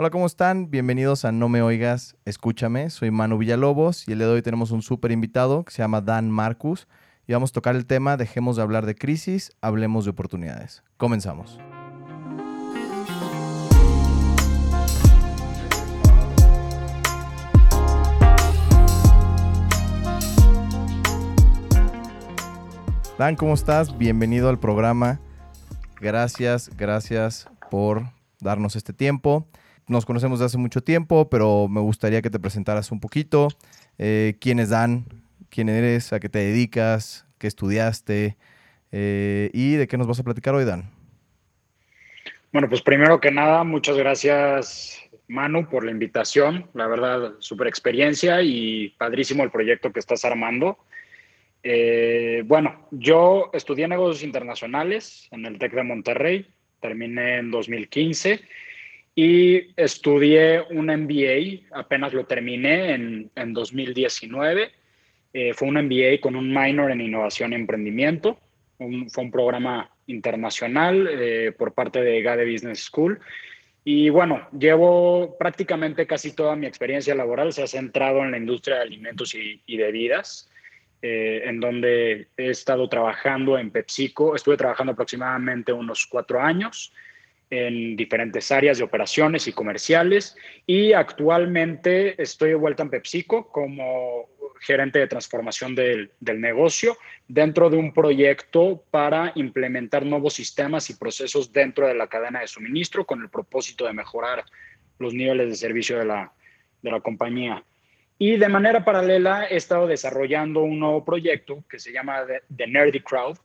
Hola, ¿cómo están? Bienvenidos a No Me Oigas, Escúchame. Soy Manu Villalobos y el día de hoy tenemos un súper invitado que se llama Dan Marcus y vamos a tocar el tema Dejemos de hablar de crisis, hablemos de oportunidades. Comenzamos. Dan, ¿cómo estás? Bienvenido al programa. Gracias, gracias por darnos este tiempo nos conocemos de hace mucho tiempo, pero me gustaría que te presentaras un poquito. Eh, ¿Quién es Dan? ¿Quién eres? ¿A qué te dedicas? ¿Qué estudiaste? Eh, ¿Y de qué nos vas a platicar hoy, Dan? Bueno, pues primero que nada, muchas gracias, Manu, por la invitación. La verdad, súper experiencia y padrísimo el proyecto que estás armando. Eh, bueno, yo estudié negocios internacionales en el TEC de Monterrey, terminé en 2015 y estudié un MBA, apenas lo terminé en, en 2019. Eh, fue un MBA con un minor en innovación y emprendimiento. fue un programa internacional eh, por parte de GADE Business School. Y bueno, llevo prácticamente casi toda mi experiencia laboral se ha centrado en la industria de alimentos y, y bebidas, eh, en donde he estado trabajando en PepsiCo. Estuve trabajando aproximadamente unos cuatro años en diferentes áreas de operaciones y comerciales y actualmente estoy de vuelta en PepsiCo como gerente de transformación del, del, negocio dentro de un proyecto para implementar nuevos sistemas y procesos dentro de la cadena de suministro con el propósito de mejorar los niveles de servicio de la, de la compañía. Y de manera paralela he estado desarrollando un nuevo proyecto que se llama The Nerdy Crowd,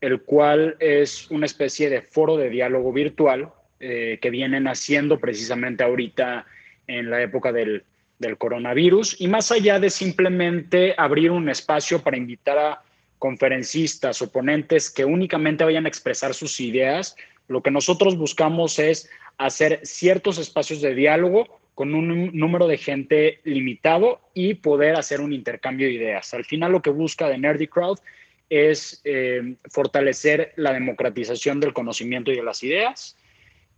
el cual es una especie de foro de diálogo virtual eh, que vienen haciendo precisamente ahorita en la época del, coronavirus. Y más allá de simplemente abrir un espacio para invitar a conferencistas o ponentes que únicamente vayan a expresar sus ideas, lo que nosotros buscamos es hacer ciertos espacios de diálogo con un número de gente limitado y poder hacer un intercambio de ideas. Al final lo que busca The Nerdy Crowd es eh, fortalecer la democratización del conocimiento y de las ideas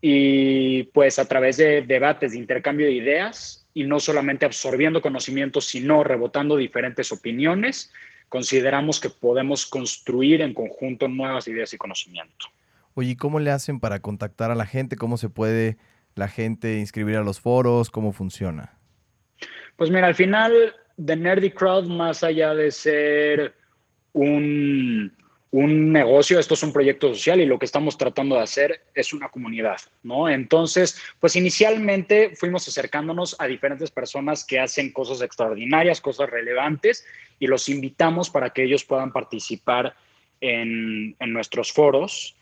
y pues a través de debates, de intercambio de ideas y no solamente absorbiendo conocimientos, sino rebotando diferentes opiniones, consideramos que podemos construir en conjunto nuevas ideas y conocimiento. Oye, ¿cómo le hacen para contactar a la gente? ¿Cómo se puede la gente inscribir a los foros? ¿Cómo funciona? Pues mira, al final, The Nerdy Crowd, más allá de ser un, un negocio, esto es un proyecto social y lo que estamos tratando de hacer es una comunidad, ¿no? Entonces, pues inicialmente fuimos acercándonos a diferentes personas que hacen cosas extraordinarias, cosas relevantes y los invitamos para que ellos puedan participar en, en nuestros foros.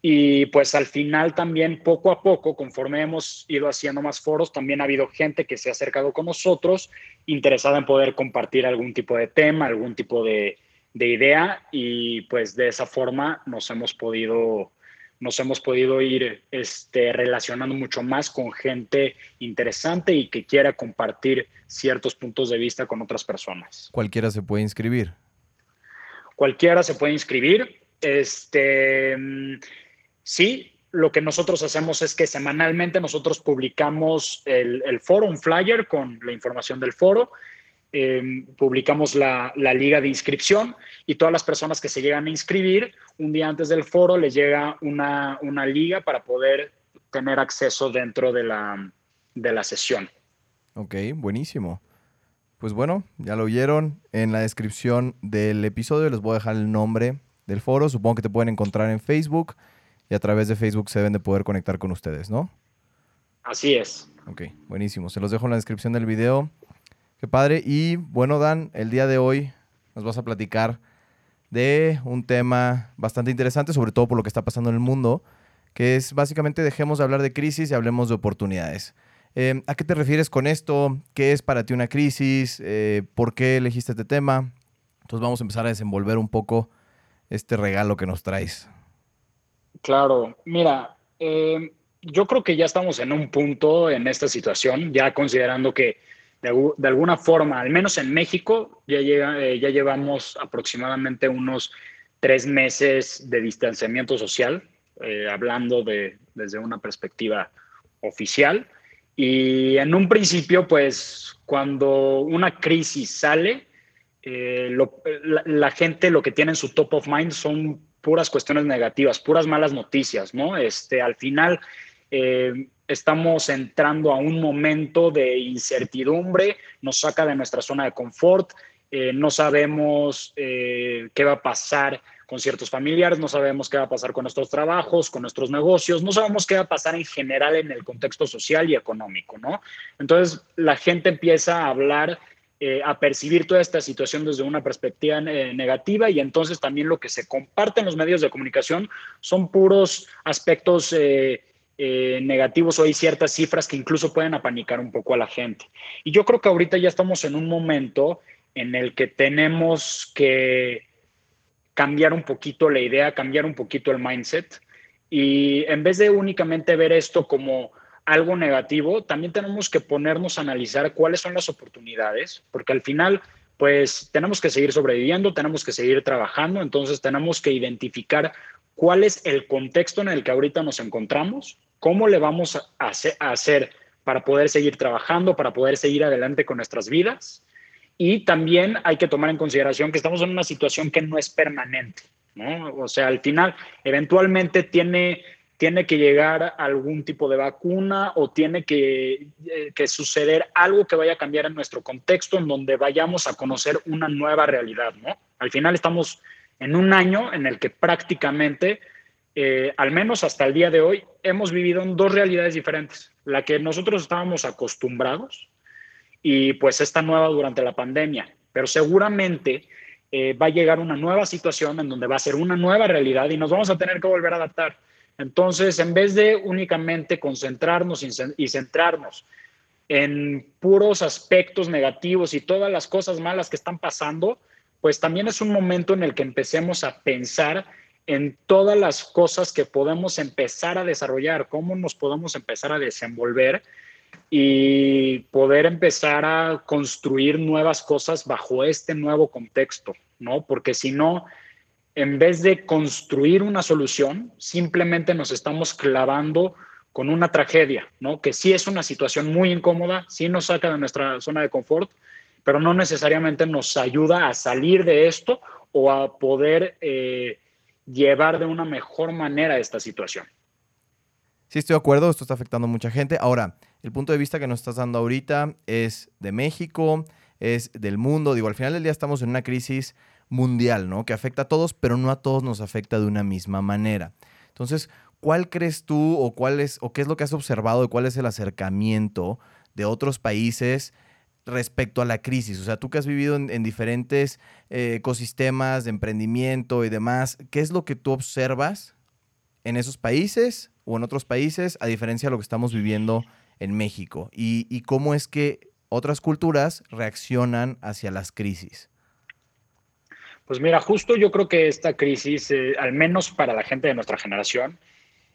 Y pues al final también poco a poco, conforme hemos ido haciendo más foros, también ha habido gente que se ha acercado con nosotros interesada en poder compartir algún tipo de tema, algún tipo de, de idea y pues de esa forma nos hemos podido nos hemos podido ir este, relacionando mucho más con gente interesante y que quiera compartir ciertos puntos de vista con otras personas. Cualquiera se puede inscribir. Cualquiera se puede inscribir. Este, sí, lo que nosotros hacemos es que semanalmente nosotros publicamos el, el foro, un flyer con la información del foro Em, publicamos la, liga de inscripción y todas las personas que se llegan a inscribir, un día antes del foro les llega una, liga para poder tener acceso dentro de la, de la sesión. Ok, buenísimo. Pues bueno, ya lo oyeron. En la descripción del episodio les voy a dejar el nombre del foro. Supongo que te pueden encontrar en Facebook y a través de Facebook se deben de poder conectar con ustedes, ¿no? Así es. Ok, buenísimo. Se los dejo en la descripción del video. Padre. Y bueno, Dan, el día de hoy nos vas a platicar de un tema bastante interesante, sobre todo por lo que está pasando en el mundo, que es básicamente dejemos de hablar de crisis y hablemos de oportunidades. Eh, ¿A qué te refieres con esto? ¿Qué es para ti una crisis? Eh, ¿Por qué elegiste este tema? Entonces vamos a empezar a desenvolver un poco este regalo que nos traes. Claro, mira, eh, yo creo que ya estamos en un punto en esta situación, ya considerando que de, alguna forma, al menos en México, ya, eh, ya llevamos aproximadamente unos tres meses de distanciamiento social, eh, hablando de, desde una perspectiva oficial. Y en un principio, pues cuando una crisis sale, eh, la, gente lo que tiene en su top of mind son puras cuestiones negativas, puras malas noticias, ¿no? Este, al final eh, estamos entrando a un momento de incertidumbre, nos saca de nuestra zona de confort, eh, no sabemos qué va a pasar con ciertos familiares, no sabemos qué va a pasar con nuestros trabajos, con nuestros negocios, no sabemos qué va a pasar en general en el contexto social y económico, ¿no? Entonces la gente empieza a hablar eh, a percibir toda esta situación desde una perspectiva eh, negativa y entonces también lo que se comparte en los medios de comunicación son puros aspectos eh, negativos o hay ciertas cifras que incluso pueden apanicar un poco a la gente. Y yo creo que ahorita ya estamos en un momento en el que tenemos que cambiar un poquito la idea, cambiar un poquito el mindset y en vez de únicamente ver esto como algo negativo, también tenemos que ponernos a analizar cuáles son las oportunidades, porque al final, pues tenemos que seguir sobreviviendo, tenemos que seguir trabajando, entonces tenemos que identificar cuál es el contexto en el que ahorita nos encontramos, cómo le vamos a hacer, para poder seguir trabajando, para poder seguir adelante con nuestras vidas. Y también hay que tomar en consideración que estamos en una situación que no es permanente, ¿no? O sea, al final, eventualmente tiene tiene que llegar algún tipo de vacuna o tiene eh, que, suceder algo que vaya a cambiar en nuestro contexto, en donde vayamos a conocer una nueva realidad, ¿no? Al final estamos en un año en el que prácticamente, eh, al menos hasta el día de hoy, hemos vivido en dos realidades diferentes. La que nosotros estábamos acostumbrados y pues esta nueva durante la pandemia. Pero seguramente eh, va a llegar una nueva situación en donde va a ser una nueva realidad y nos vamos a tener que volver a adaptar. Entonces, en vez de únicamente concentrarnos y centrarnos en puros aspectos negativos y todas las cosas malas que están pasando, pues también es un momento en el que empecemos a pensar en todas las cosas que podemos empezar a desarrollar, cómo nos podemos empezar a desenvolver y poder empezar a construir nuevas cosas bajo este nuevo contexto, ¿no? Porque si no, en vez de construir una solución, simplemente nos estamos clavando con una tragedia, ¿no? Que sí es una situación muy incómoda, sí nos saca de nuestra zona de confort, pero no necesariamente nos ayuda a salir de esto o a poder eh, llevar de una mejor manera esta situación. Sí, estoy de acuerdo, esto está afectando a mucha gente. Ahora, el punto de vista que nos estás dando ahorita es de México, es del mundo. Digo, al final del día estamos en una crisis mundial, ¿no? Que afecta a todos, pero no a todos nos afecta de una misma manera. Entonces, ¿cuál crees tú o cuál es o qué es lo que has observado de cuál es el acercamiento de otros países respecto a la crisis? O sea, tú que has vivido en, diferentes eh, ecosistemas de emprendimiento y demás, ¿qué es lo que tú observas en esos países o en otros países a diferencia de lo que estamos viviendo en México? y, cómo es que otras culturas reaccionan hacia las crisis. Pues mira, justo yo creo que esta crisis, eh, al menos para la gente de nuestra generación,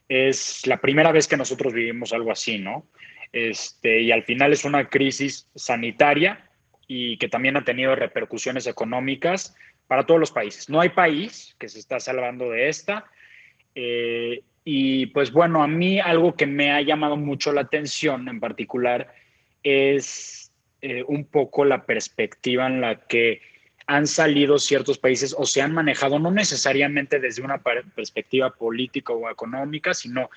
es la primera vez que nosotros vivimos algo así, ¿no? Este, y al final es una crisis sanitaria y que también ha tenido repercusiones económicas para todos los países. No hay país que se está salvando de esta. Eh, y pues bueno, a mí algo que me ha llamado mucho la atención en particular es eh, un poco la perspectiva en la que han salido ciertos países o se han manejado no necesariamente desde una perspectiva política o económica, sino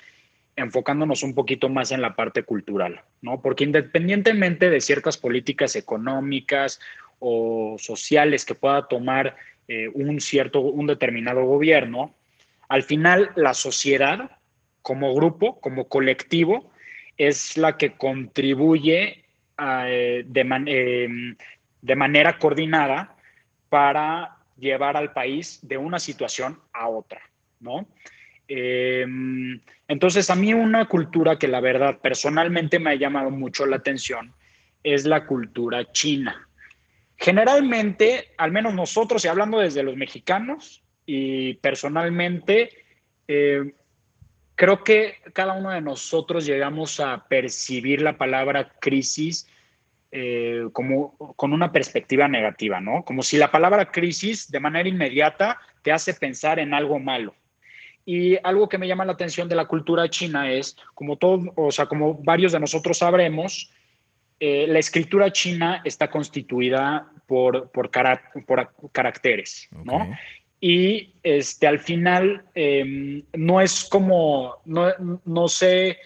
enfocándonos un poquito más en la parte cultural, ¿no? Porque independientemente de ciertas políticas económicas o sociales que pueda tomar eh, un cierto, un determinado gobierno, al final la sociedad como grupo, como colectivo, es la que contribuye eh, de, eh, de manera coordinada para llevar al país de una situación a otra, ¿no? Em, entonces, a mí una cultura que la verdad personalmente me ha llamado mucho la atención es la cultura china. Generalmente, al menos nosotros, y hablando desde los mexicanos, y personalmente, eh, creo que cada uno de nosotros llegamos a percibir la palabra crisis eh, como con una perspectiva negativa, ¿no? Como si la palabra crisis de manera inmediata te hace pensar en algo malo. Y algo que me llama la atención de la cultura china es, como todo, o sea, como varios de nosotros sabremos, eh, la escritura china está constituida por, por, por caracteres, ¿no? Y este, al final em, no es como, no, no, se,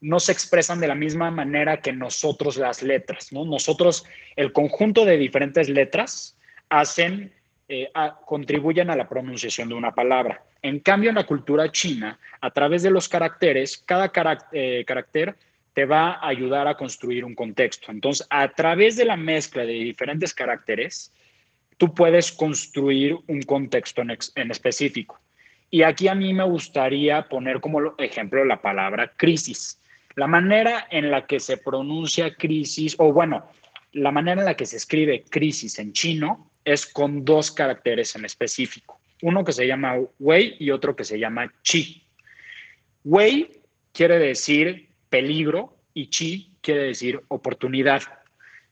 no se expresan de la misma manera que nosotros las letras, ¿no? Nosotros, el conjunto de diferentes letras hacen, eh, contribuyen a la pronunciación de una palabra. En cambio, en la cultura china, a través de los caracteres, cada eh, carácter te va a ayudar a construir un contexto. Entonces, a través de la mezcla de diferentes caracteres, tú puedes construir un contexto en, específico. Y aquí a mí me gustaría poner como ejemplo la palabra crisis. La manera en la que se pronuncia crisis, o bueno, la manera en la que se escribe crisis en chino es con dos caracteres en específico. Uno que se llama wei y otro que se llama chi. Wei quiere decir peligro y chi quiere decir oportunidad,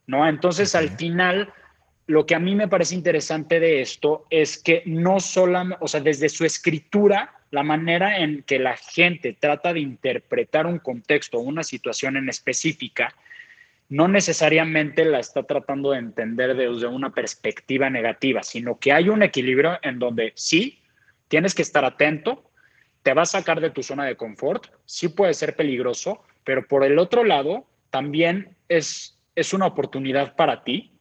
¿no? Entonces, al final, lo que a mí me parece interesante de esto es que no solamente, o sea, desde su escritura, la manera en que la gente trata de interpretar un contexto, una situación en específica, no necesariamente la está tratando de entender desde una perspectiva negativa, sino que hay un equilibrio en donde sí, tienes que estar atento, te va a sacar de tu zona de confort, sí puede ser peligroso, pero por el otro lado, también es, es una oportunidad para ti,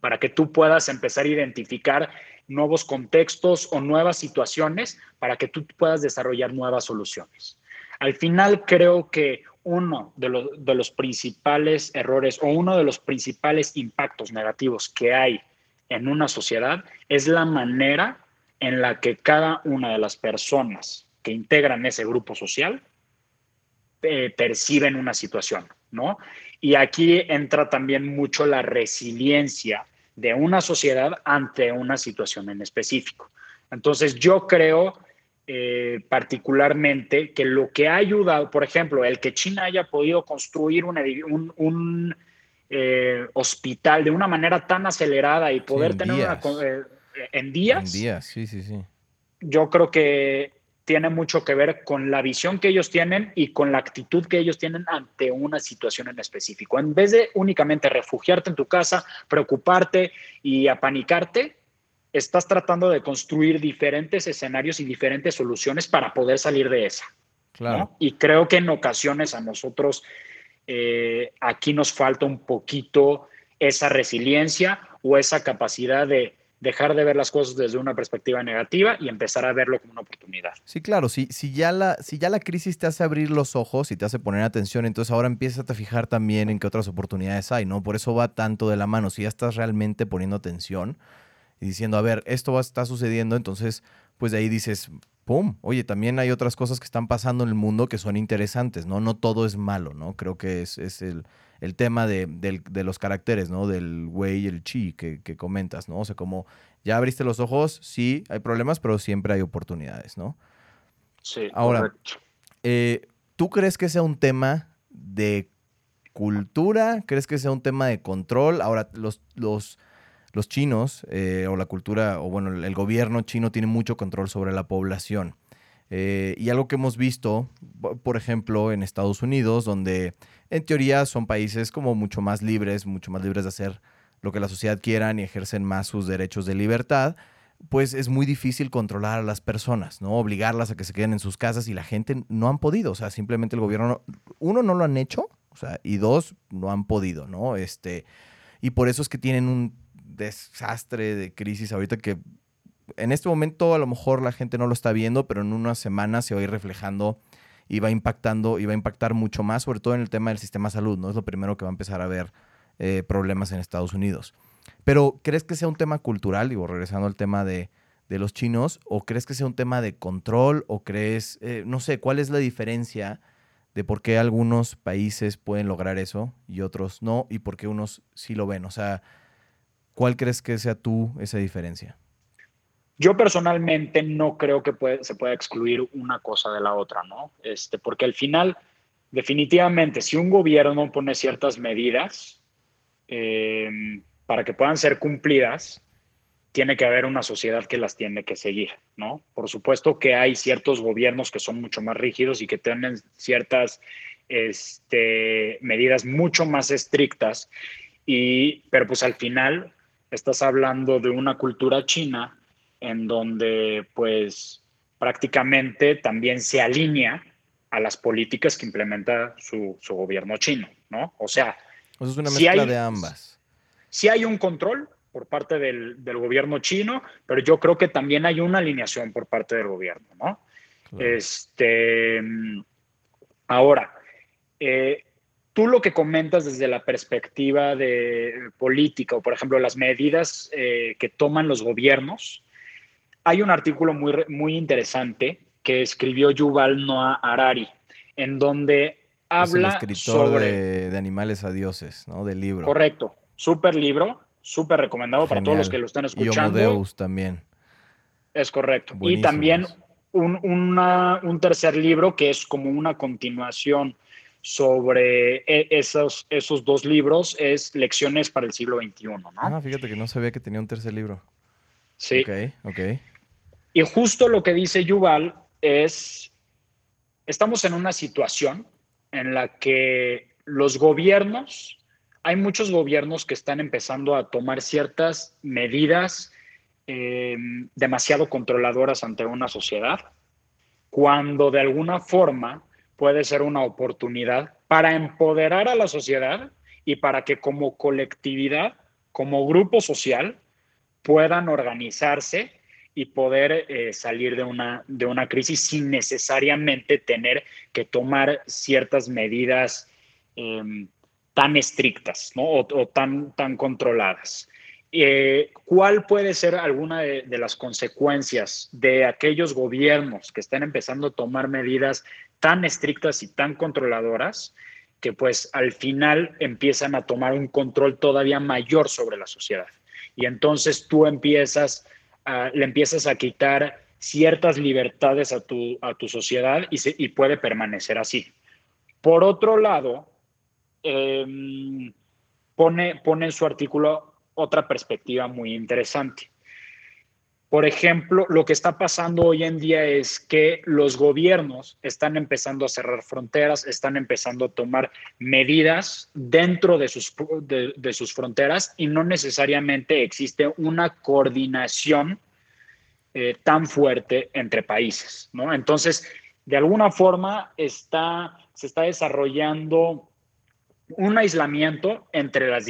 para que tú puedas empezar a identificar nuevos contextos o nuevas situaciones para que tú puedas desarrollar nuevas soluciones. Al final creo que uno de, los principales errores o uno de los principales impactos negativos que hay en una sociedad es la manera en la que cada una de las personas que integran ese grupo social eh, perciben una situación, ¿no? Y aquí entra también mucho la resiliencia de una sociedad ante una situación en específico. Entonces, yo creo eh, particularmente que lo que ha ayudado, por ejemplo, el que China haya podido construir un, eh, hospital de una manera tan acelerada y poder tener una, en días. En días, sí, sí, sí. Yo creo que tiene mucho que ver con la visión que ellos tienen y con la actitud que ellos tienen ante una situación en específico. En vez de únicamente refugiarte en tu casa, preocuparte y apanicarte, estás tratando de construir diferentes escenarios y diferentes soluciones para poder salir de esa. Claro. Y creo que en ocasiones a nosotros eh, aquí nos falta un poquito esa resiliencia o esa capacidad de dejar de ver las cosas desde una perspectiva negativa y empezar a verlo como una oportunidad. Sí, claro, si, si, ya la, si ya la crisis te hace abrir los ojos y te hace poner atención, entonces ahora empiezas a fijar también en qué otras oportunidades hay, ¿no? Por eso va tanto de la mano. Si ya estás realmente poniendo atención y diciendo, a ver, esto va, está sucediendo, entonces, pues de ahí dices, ¡pum! Oye, también hay otras cosas que están pasando en el mundo que son interesantes, ¿no? No todo es malo, ¿no? Creo que es, es el el tema de, los caracteres, ¿no? Del güey y el chi que, comentas, ¿no? O sea, como ya abriste los ojos, sí, hay problemas, pero siempre hay oportunidades, ¿no? Sí, Ahora, eh, ¿tú crees que sea un tema de cultura? ¿Crees que sea un tema de control? Ahora, los, los, los chinos, eh, o la cultura, o bueno, el gobierno chino tiene mucho control sobre la población. Eh, y algo que hemos visto, por ejemplo, en Estados Unidos, donde en teoría son países como mucho más libres, mucho más libres de hacer lo que la sociedad quiera y ejercen más sus derechos de libertad, pues es muy difícil controlar a las personas, ¿no? Obligarlas a que se queden en sus casas y la gente no han podido, o sea, simplemente el gobierno, uno, no lo han hecho, o sea, y dos, no han podido, ¿no? Este, y por eso es que tienen un desastre de crisis ahorita que en este momento a lo mejor la gente no lo está viendo, pero en unas semanas se va a ir reflejando y va impactando y va a impactar mucho más, sobre todo en el tema del sistema de salud, ¿no? Es lo primero que va a empezar a haber eh, problemas en Estados Unidos. Pero, ¿crees que sea un tema cultural, digo, regresando al tema de, los chinos, o crees que sea un tema de control, o crees, eh, no sé, cuál es la diferencia de por qué algunos países pueden lograr eso y otros no, y por qué unos sí lo ven? O sea, ¿cuál crees que sea tú esa diferencia? Yo personalmente no creo que se pueda excluir una cosa de la otra, ¿no? Este, porque al final, definitivamente, si un gobierno pone ciertas medidas em, para que puedan ser cumplidas, tiene que haber una sociedad que las tiene que seguir, ¿no? Por supuesto que hay ciertos gobiernos que son mucho más rígidos y que tienen ciertas este, medidas mucho más estrictas, y, pero pues al final estás hablando de una cultura china en donde pues prácticamente también se alinea a las políticas que implementa su, gobierno chino, ¿no? O sea... es una mezcla de ambas. Sí hay un control por parte del, gobierno chino, pero yo creo que también hay una alineación por parte del gobierno, ¿no? Este, ahora, eh, tú lo que comentas desde la perspectiva de política o, por ejemplo, las medidas eh, que toman los gobiernos, hay un artículo muy, muy interesante que escribió Yuval Noah Harari, en donde habla es el escritor sobre... de, Animales a Dioses, ¿no? Del libro. Correcto. Súper libro, súper recomendado para todos los que lo están escuchando. Y Homo también. Es correcto. y también un, un, tercer libro que es como una continuación sobre e, esos, esos dos libros, es Lecciones para el siglo XXI, ¿no? Ah, fíjate que no sabía que tenía un tercer libro. Sí. Ok, ok. Y justo lo que dice Yuval es, estamos en una situación en la que los gobiernos, hay muchos gobiernos que están empezando a tomar ciertas medidas eh, demasiado controladoras ante una sociedad, cuando de alguna forma puede ser una oportunidad para empoderar a la sociedad y para que como colectividad, como grupo social, puedan organizarse y poder eh, salir de una, de una crisis sin necesariamente tener que tomar ciertas medidas em, tan estrictas o, tan, tan controladas. Eh, ¿Cuál puede ser alguna de, las consecuencias de aquellos gobiernos que están empezando a tomar medidas tan estrictas y tan controladoras que pues al final empiezan a tomar un control todavía mayor sobre la sociedad? Y entonces tú empiezas le empiezas a quitar ciertas libertades a tu, a tu sociedad y, y puede permanecer así. Por otro lado, em, pone, pone en su artículo otra perspectiva muy interesante. Por ejemplo, lo que está pasando hoy en día es que los gobiernos están empezando a cerrar fronteras, están empezando a tomar medidas dentro de sus, de, sus fronteras y no necesariamente existe una coordinación eh, tan fuerte entre países, ¿no? Entonces, de alguna forma está, se está desarrollando un aislamiento entre, las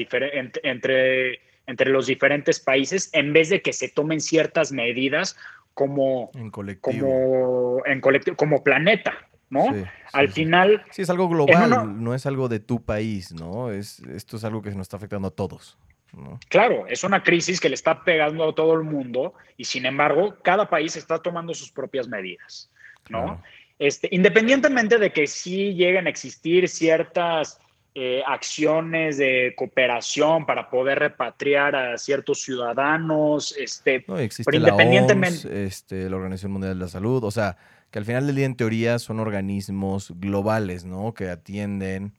entre los diferentes países en vez de que se tomen ciertas medidas como, en colectivo. como, en colectivo, como planeta, ¿no? Al final... Sí, es algo global, no es algo de tu país, ¿no? Es, esto es algo que nos está afectando a todos. ¿no? Claro, es una crisis que le está pegando a todo el mundo y sin embargo cada país está tomando sus propias medidas, ¿no? Este, independientemente de que sí lleguen a existir ciertas eh, acciones de cooperación para poder repatriar a ciertos ciudadanos, este, no, existe independientemente... La, este, la Organización Mundial de la Salud, o sea, que al final del día en teoría son organismos globales, ¿no? Que atienden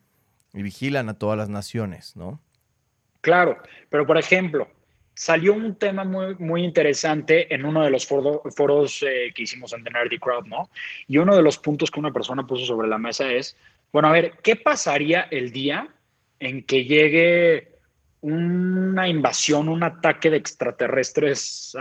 y vigilan a todas las naciones, ¿no? Claro, pero por ejemplo, salió un tema muy, muy interesante en uno de los foros eh, que hicimos en The Nerdy Crowd, ¿no? Y uno de los puntos que una persona puso sobre la mesa es, bueno, a ver, ¿qué pasaría el día en que llegue una invasión, un ataque de extraterrestres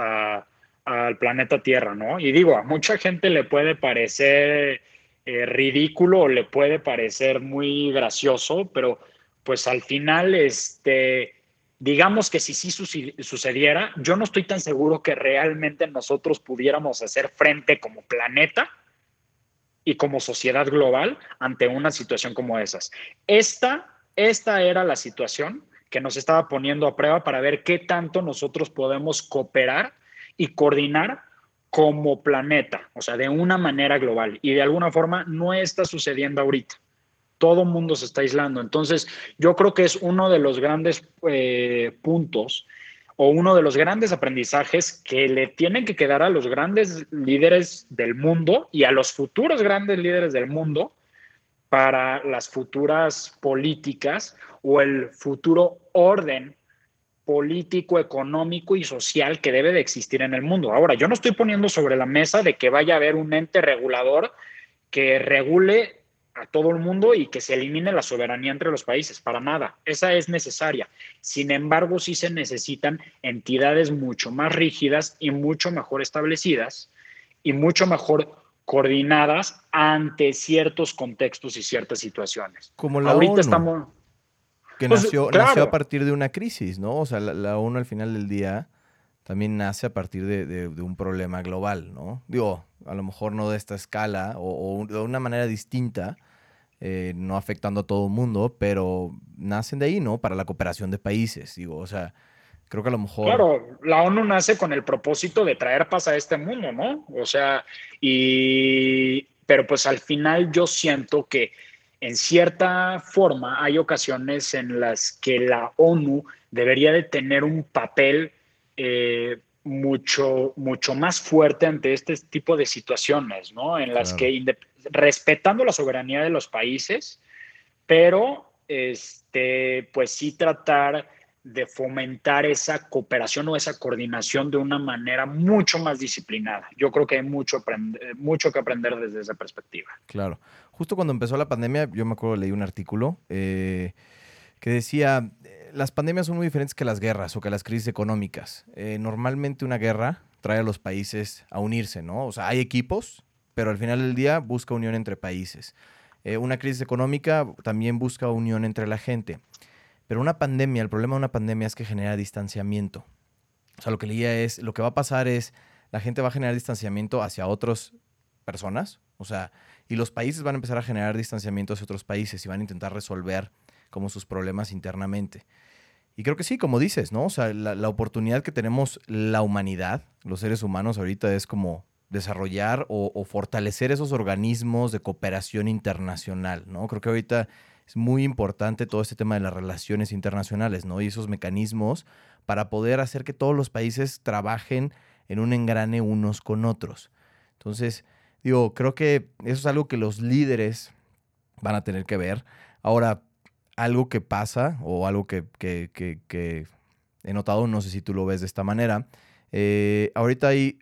al planeta Tierra, ¿no? Y digo, a mucha gente le puede parecer eh, ridículo o le puede parecer muy gracioso, pero pues al final, este, digamos que si sí sucediera, yo no estoy tan seguro que realmente nosotros pudiéramos hacer frente como planeta y como sociedad global ante una situación como esas. Esta, esta era la situación que nos estaba poniendo a prueba para ver qué tanto nosotros podemos cooperar y coordinar como planeta, o sea, de una manera global. Y de alguna forma no está sucediendo ahorita. Todo mundo se está aislando. Entonces, yo creo que es uno de los grandes eh, puntos o uno de los grandes aprendizajes que le tienen que quedar a los grandes líderes del mundo y a los futuros grandes líderes del mundo para las futuras políticas o el futuro orden político, económico y social que debe de existir en el mundo. Ahora, yo no estoy poniendo sobre la mesa de que vaya a haber un ente regulador que regule a todo el mundo y que se elimine la soberanía entre los países, para nada. Esa es necesaria. Sin embargo, sí se necesitan entidades mucho más rígidas y mucho mejor establecidas y mucho mejor coordinadas ante ciertos contextos y ciertas situaciones. Como la Ahorita estamos que pues, nació, nació, a partir de una crisis, ¿no? O sea, la, ONU al final del día también nace a partir de, un problema global, ¿no? Digo, a lo mejor no de esta escala o, de una manera distinta, eh, no afectando a todo el mundo, pero nacen de ahí, ¿no? Para la cooperación de países, digo, o sea, creo que a lo mejor... Claro, la ONU nace con el propósito de traer paz a este mundo, ¿no? O sea, y... Pero pues al final yo siento que en cierta forma hay ocasiones en las que la ONU debería de tener un papel eh, mucho, mucho más fuerte ante este tipo de situaciones, ¿no? En las que, respetando la soberanía de los países, pero, este, pues sí tratar de fomentar esa cooperación o esa coordinación de una manera mucho más disciplinada. Yo creo que hay mucho, mucho que aprender desde esa perspectiva. Claro. Justo cuando empezó la pandemia, yo me acuerdo leí un artículo eh, que decía, las pandemias son muy diferentes que las guerras o que las crisis económicas. Eh, normalmente una guerra trae a los países a unirse, ¿no? O sea, hay equipos, pero al final del día busca unión entre países. una crisis económica también busca unión entre la gente. Pero una pandemia, el problema de una pandemia es que genera distanciamiento. O sea, lo que leía es, lo que va a pasar es, la gente va a generar distanciamiento hacia otras personas, o sea, y los países van a empezar a generar distanciamiento hacia otros países y van a intentar resolver como sus problemas internamente. Y creo que sí, como dices, ¿no? O sea, la, oportunidad que tenemos la humanidad, los seres humanos ahorita es como desarrollar o, o, fortalecer esos organismos de cooperación internacional, ¿no? Creo que ahorita es muy importante todo este tema de las relaciones internacionales, ¿no? Y esos mecanismos para poder hacer que todos los países trabajen en un engrane unos con otros. Entonces, digo, creo que eso es algo que los líderes van a tener que ver. Ahora, algo que pasa o algo que, he notado, no sé si tú lo ves de esta manera, eh, ahorita hay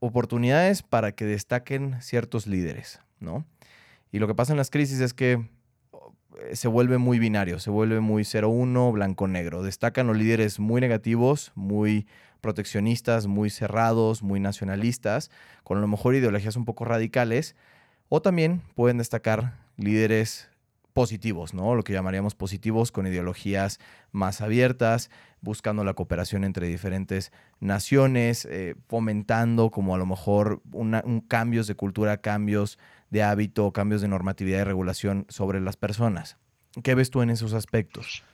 oportunidades para que destaquen ciertos líderes, ¿no? Y lo que pasa en las crisis es que eh, se vuelve muy binario, se vuelve muy 0-1, blanco-negro. Destacan los líderes muy negativos, muy proteccionistas, muy cerrados, muy nacionalistas, con a lo mejor ideologías un poco radicales, o también pueden destacar líderes positivos, ¿no? Lo que llamaríamos positivos con ideologías más abiertas, buscando la cooperación entre diferentes naciones, eh, fomentando como a lo mejor un cambios de cultura, cambios de hábito, cambios de normatividad y regulación sobre las personas. ¿Qué ves tú en esos aspectos?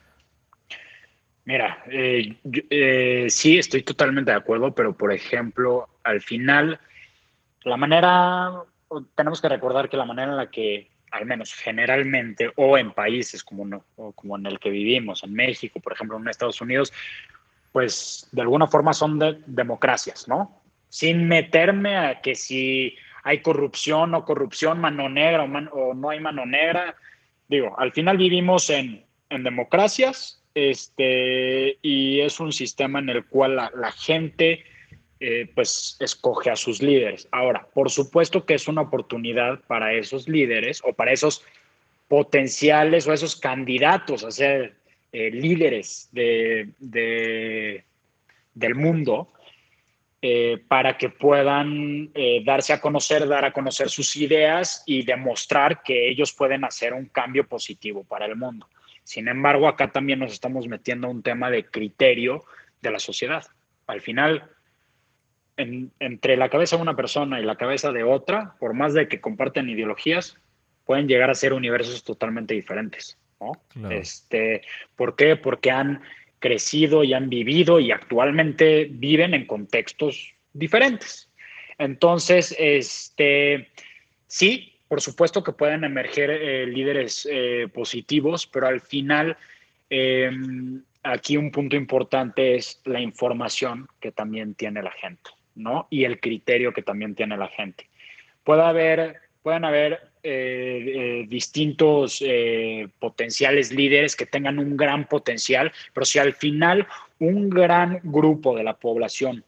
Mira, eh, eh, sí, estoy totalmente de acuerdo, pero por ejemplo, al final, la manera, tenemos que recordar que la manera en la que, al menos generalmente, o en países como, en el que vivimos, en México, por ejemplo, en Estados Unidos, pues de alguna forma son de, democracias, ¿no? Sin meterme a que si hay corrupción o corrupción, mano negra o, no hay mano negra. Digo, al final vivimos en, democracias este, y es un sistema en el cual la, gente eh, pues escoge a sus líderes. Ahora, por supuesto que es una oportunidad para esos líderes o para esos potenciales o esos candidatos a ser eh, líderes de, del mundo, eh, para que puedan darse a conocer, dar a conocer sus ideas y demostrar que ellos pueden hacer un cambio positivo para el mundo. Sin embargo, acá también nos estamos metiendo a un tema de criterio de la sociedad. Al final, entre la cabeza de una persona y la cabeza de otra, por más de que comparten ideologías, pueden llegar a ser universos totalmente diferentes. Este, ¿Por qué? Porque han crecido y han vivido y actualmente viven en contextos diferentes. Entonces, este, sí, por supuesto que pueden emerger eh, líderes eh, positivos, pero al final em, aquí un punto importante es la información que también tiene la gente, ¿no? Y el criterio que también tiene la gente. Puede haber, pueden haber eh, eh, distintos eh, potenciales líderes que tengan un gran potencial, pero si al final un gran grupo de la población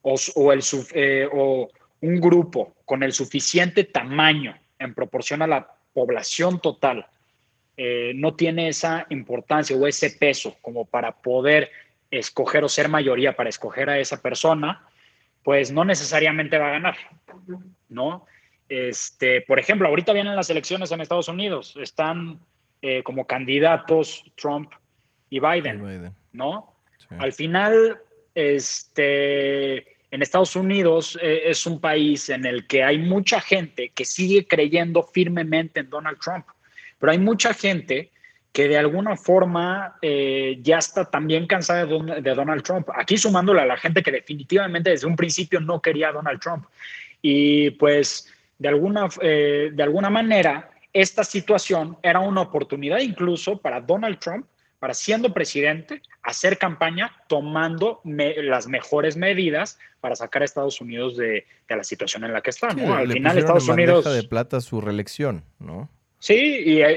o, o un grupo con el suficiente tamaño en proporción a la población total no tiene esa importancia o ese peso como para poder escoger o ser mayoría para escoger a esa persona, pues no necesariamente va a ganar, ¿no? Este, por ejemplo, ahorita vienen las elecciones en Estados Unidos, están eh, como candidatos Trump y Biden, ¿no? Al final, este, en Estados Unidos eh, es un país en el que hay mucha gente que sigue creyendo firmemente en Donald Trump, pero hay mucha gente que de alguna forma eh, ya está también cansada de, Donald Trump. Aquí sumándole a la gente que definitivamente desde un principio no quería a Donald Trump. Y pues de alguna, eh, de alguna manera esta situación era una oportunidad incluso para Donald Trump, para siendo presidente, hacer campaña tomando las mejores medidas para sacar a Estados Unidos de, la situación en la que están. Al final Estados Unidos... de plata su reelección, ¿no? Sí,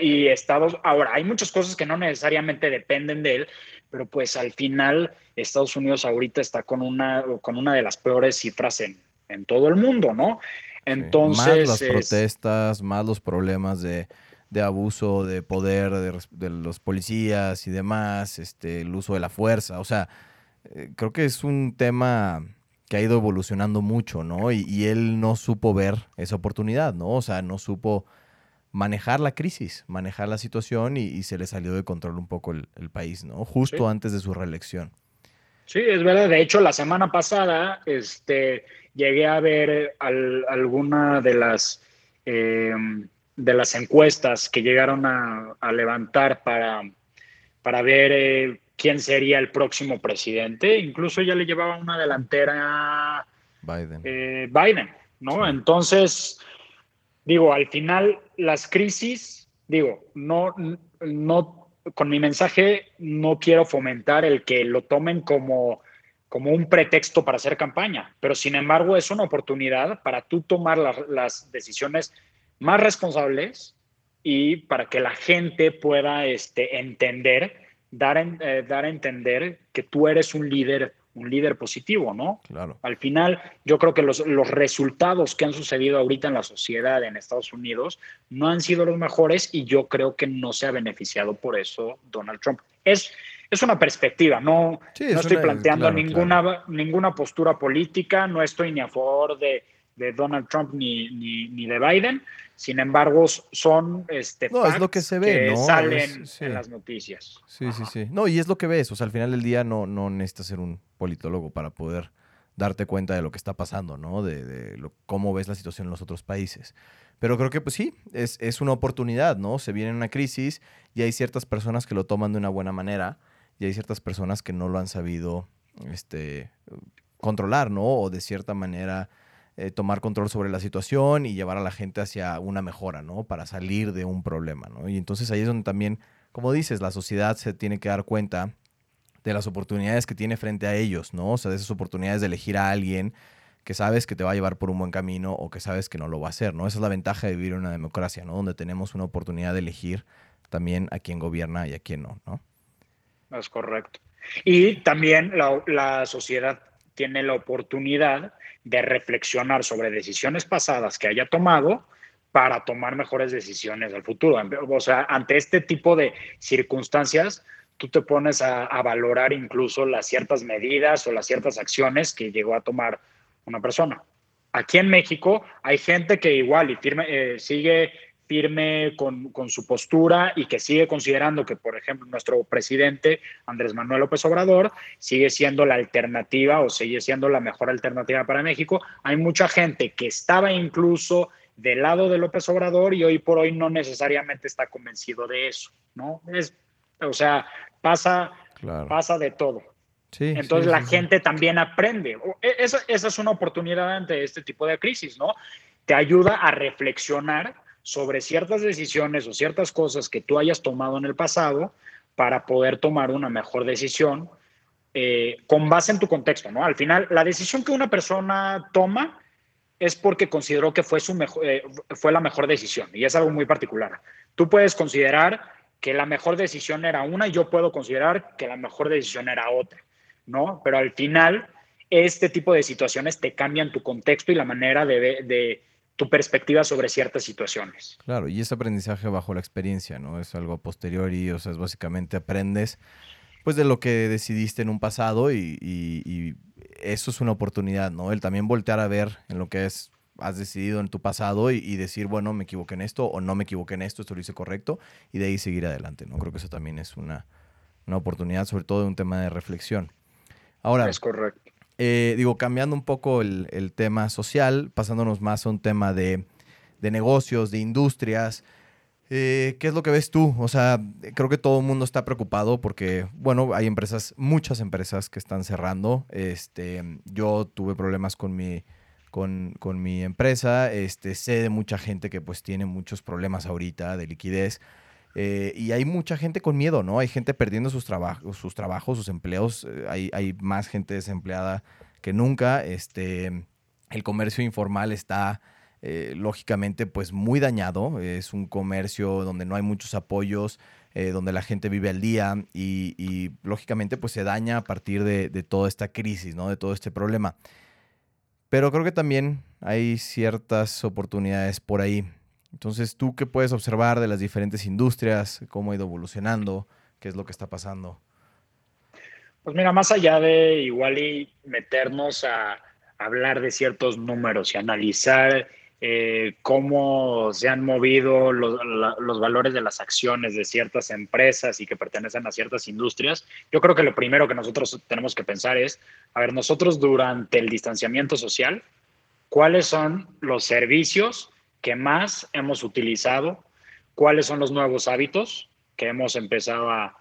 y, Estados, ahora hay muchas cosas que no necesariamente dependen de él, pero pues al final Estados Unidos ahorita está con una, con una de las peores cifras en, en todo el mundo, ¿no? Entonces... más las protestas, más los problemas de, de abuso de poder de, los policías y demás, este, el uso de la fuerza, o sea, eh, creo que es un tema que ha ido evolucionando mucho, ¿no? Y, y él no supo ver esa oportunidad, ¿no? O sea, no supo manejar la crisis, manejar la situación y, se le salió de control un poco el, país, ¿no? Justo antes de su reelección. Sí, es verdad. De hecho, la semana pasada este, llegué a ver alguna de las, em, de las encuestas que llegaron a, levantar para, para ver eh, quién sería el próximo presidente. Incluso ya le llevaba una delantera Biden. Eh, Biden, ¿no? Entonces, digo, al final las crisis, digo, no, no, con mi mensaje no quiero fomentar el que lo tomen como, como un pretexto para hacer campaña, pero sin embargo es una oportunidad para tú tomar las decisiones más responsables y para que la gente pueda este, entender, dar, eh, dar a entender que tú eres un líder un líder positivo, ¿no? Claro. Al final, yo creo que los, los, resultados que han sucedido ahorita en la sociedad en Estados Unidos no han sido los mejores y yo creo que no se ha beneficiado por eso Donald Trump. Es, es una perspectiva, no, no estoy planteando ninguna, ninguna postura política, no estoy ni a favor de, de Donald Trump ni, ni, de Biden. Sin embargo, son este, no, es lo que se ve, salen en las noticias. Sí, sí, sí. No, y es lo que ves. O sea, al final del día no, no necesitas ser un politólogo para poder darte cuenta de lo que está pasando, ¿no? De, cómo ves la situación en los otros países. Pero creo que, pues sí, es, es, una oportunidad, ¿no? Se viene una crisis y hay ciertas personas que lo toman de una buena manera y hay ciertas personas que no lo han sabido este, controlar, ¿no? O de cierta manera eh, tomar control sobre la situación y llevar a la gente hacia una mejora, ¿no? Para salir de un problema, ¿no? Y entonces ahí es donde también, como dices, la sociedad se tiene que dar cuenta de las oportunidades que tiene frente a ellos, ¿no? O sea, de esas oportunidades de elegir a alguien que sabes que te va a llevar por un buen camino o que sabes que no lo va a hacer, ¿no? Esa es la ventaja de vivir en una democracia, ¿no? Donde tenemos una oportunidad de elegir también a quién gobierna y a quién no, ¿no? Es correcto. Y también la, la sociedad tiene la oportunidad de reflexionar sobre decisiones pasadas que haya tomado para tomar mejores decisiones al futuro. O sea, ante este tipo de circunstancias, tú te pones a, valorar incluso las ciertas medidas o las ciertas acciones que llegó a tomar una persona. Aquí en México hay gente que igual y firme, eh, sigue firme con, con, su postura y que sigue considerando que, por ejemplo, nuestro presidente Andrés Manuel López Obrador sigue siendo la alternativa o sigue siendo la mejor alternativa para México. Hay mucha gente que estaba incluso del lado de López Obrador y hoy por hoy no necesariamente está convencido de eso, ¿no? Es, o sea, pasa, pasa de todo. Sí, Entonces la gente también aprende. E, esa, esa es una oportunidad ante este tipo de crisis, ¿no? Te ayuda a reflexionar sobre ciertas decisiones o ciertas cosas que tú hayas tomado en el pasado para poder tomar una mejor decisión eh, con base en tu contexto, ¿no? Al final, la decisión que una persona toma es porque consideró que fue, su mejor, eh, fue la mejor decisión y es algo muy particular. Tú puedes considerar que la mejor decisión era una y yo puedo considerar que la mejor decisión era otra. ¿no? Pero al final, este tipo de situaciones te cambian tu contexto y la manera de, de tu perspectiva sobre ciertas situaciones. Claro, y ese aprendizaje bajo la experiencia, ¿no? Es algo posterior y, o sea, es básicamente aprendes pues de lo que decidiste en un pasado y, eso es una oportunidad, ¿no? El también voltear a ver en lo que es, has decidido en tu pasado y, decir, bueno, me equivoqué en esto o no me equivoqué en esto, esto lo hice correcto y de ahí seguir adelante, ¿no? Creo que eso también es una, una oportunidad, sobre todo de un tema de reflexión. Ahora, es correcto. Eh, digo, cambiando un poco el, tema social, pasándonos más a un tema de, negocios, de industrias. Eh, ¿Qué es lo que ves tú? O sea, creo que todo el mundo está preocupado porque, bueno, hay empresas, muchas empresas que están cerrando. Este, yo tuve problemas con mi, con, con, mi empresa. Este, sé de mucha gente que pues tiene muchos problemas ahorita de liquidez. Eh, y hay mucha gente con miedo, ¿no? Hay gente perdiendo sus, trabajos, sus trabajos, sus empleos. Eh, hay, más gente desempleada que nunca. Este, el comercio informal está, eh, lógicamente, pues muy dañado. Es un comercio donde no hay muchos apoyos, donde la gente vive al día y, lógicamente, pues se daña a partir de, de toda esta crisis, ¿no? De todo este problema. Pero creo que también hay ciertas oportunidades por ahí. Entonces, ¿tú qué puedes observar de las diferentes industrias? ¿Cómo ha ido evolucionando? ¿Qué es lo que está pasando? Pues mira, más allá de igual y meternos a hablar de ciertos números y analizar eh, cómo se han movido los, los, valores de las acciones de ciertas empresas y que pertenecen a ciertas industrias, yo creo que lo primero que nosotros tenemos que pensar es, a ver, nosotros durante el distanciamiento social, ¿cuáles son los servicios que más hemos utilizado, cuáles son los nuevos hábitos que hemos empezado a,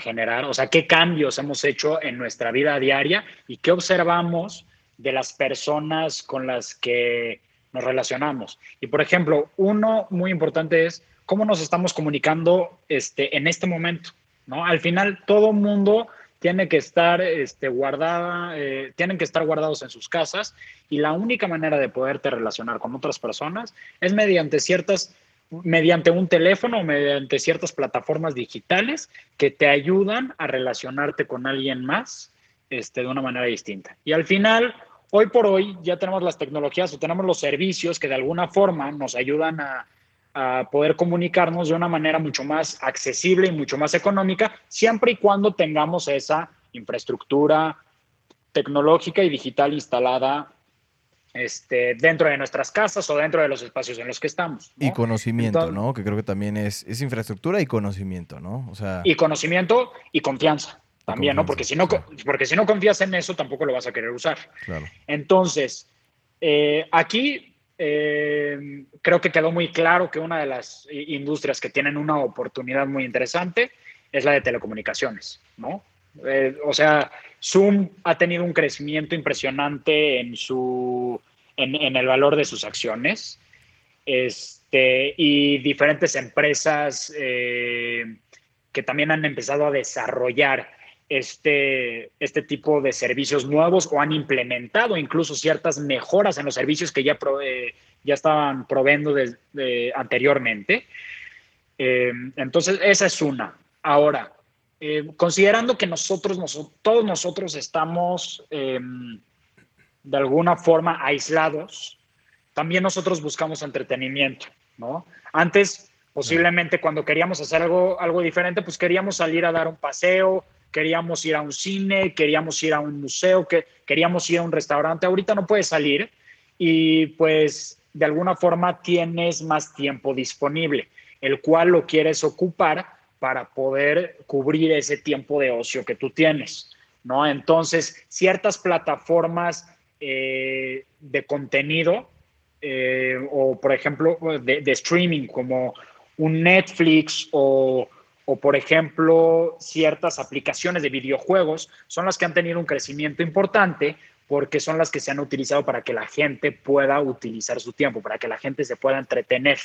generar, o sea, qué cambios hemos hecho en nuestra vida diaria y qué observamos de las personas con las que nos relacionamos. Y por ejemplo, uno muy importante es cómo nos estamos comunicando este, en este momento. ¿no? Al final, todo mundo tiene que estar este, guardada, eh, tienen que estar guardados en sus casas y la única manera de poderte relacionar con otras personas es mediante ciertas, mediante un teléfono o mediante ciertas plataformas digitales que te ayudan a relacionarte con alguien más este, de una manera distinta. Y al final, hoy por hoy ya tenemos las tecnologías o tenemos los servicios que de alguna forma nos ayudan a, a poder comunicarnos de una manera mucho más accesible y mucho más económica, siempre y cuando tengamos esa infraestructura tecnológica y digital instalada este, dentro de nuestras casas o dentro de los espacios en los que estamos. Y conocimiento, ¿no? Que creo que también es, es infraestructura y conocimiento, ¿no? O sea... Y conocimiento y confianza también, ¿no? Porque si no, porque si no confías en eso, tampoco lo vas a querer usar. Claro. Entonces, eh, aquí eh, creo que quedó muy claro que una de las industrias que tienen una oportunidad muy interesante es la de telecomunicaciones, ¿no? Eh, o sea, Zoom ha tenido un crecimiento impresionante en, su, en, el valor de sus acciones este, y diferentes empresas eh, que también han empezado a desarrollar este, este tipo de servicios nuevos o han implementado incluso ciertas mejoras en los servicios que ya, ya estaban proveyendo anteriormente. Eh, entonces, esa es una. Ahora, eh, considerando que nosotros, todos nosotros estamos em, de alguna forma aislados, también nosotros buscamos entretenimiento, ¿no? Antes, posiblemente cuando queríamos hacer algo, algo diferente, pues queríamos salir a dar un paseo, queríamos ir a un cine, queríamos ir a un museo, que, queríamos ir a un restaurante. Ahorita no puedes salir y pues de alguna forma tienes más tiempo disponible, el cual lo quieres ocupar para poder cubrir ese tiempo de ocio que tú tienes, ¿no? Entonces, ciertas plataformas eh, de contenido eh, o, por ejemplo, de, de streaming como un Netflix o o por ejemplo ciertas aplicaciones de videojuegos son las que han tenido un crecimiento importante porque son las que se han utilizado para que la gente pueda utilizar su tiempo, para que la gente se pueda entretener.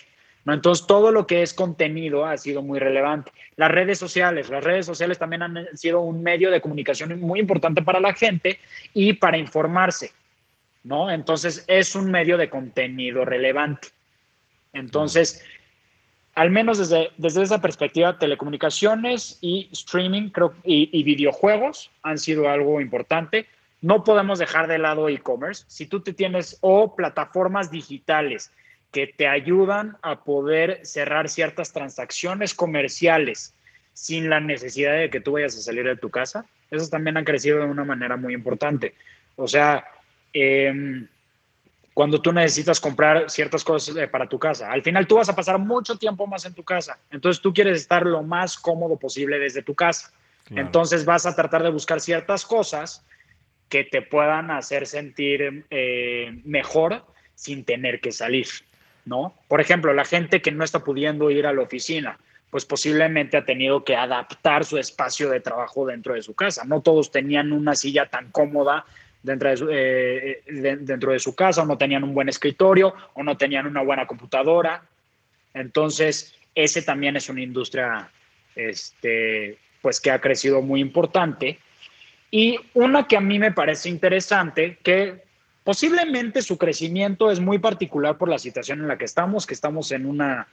¿no? Entonces, todo lo que es contenido ha sido muy relevante. Las redes sociales, las redes sociales también han sido un medio de comunicación muy importante para la gente y para informarse, ¿no? Entonces, es un medio de contenido relevante. Entonces, al menos desde, desde esa perspectiva, telecomunicaciones y streaming creo, y, videojuegos han sido algo importante. No podemos dejar de lado e-commerce. Si tú te tienes o plataformas digitales que te ayudan a poder cerrar ciertas transacciones comerciales sin la necesidad de que tú vayas a salir de tu casa, esos también han crecido de una manera muy importante. O sea, eh, cuando tú necesitas comprar ciertas cosas eh, para tu casa. Al final tú vas a pasar mucho tiempo más en tu casa. Entonces tú quieres estar lo más cómodo posible desde tu casa. Entonces vas a tratar de buscar ciertas cosas que te puedan hacer sentir eh, mejor sin tener que salir, ¿no? Por ejemplo, la gente que no está pudiendo ir a la oficina, pues posiblemente ha tenido que adaptar su espacio de trabajo dentro de su casa. No todos tenían una silla tan cómoda dentro de, su, eh, dentro de su casa, o no tenían un buen escritorio, o no tenían una buena computadora. Entonces, ese también es una industria este, pues, que ha crecido muy importante. Y una que a mí me parece interesante, que posiblemente su crecimiento es muy particular por la situación en la que estamos, que estamos en una,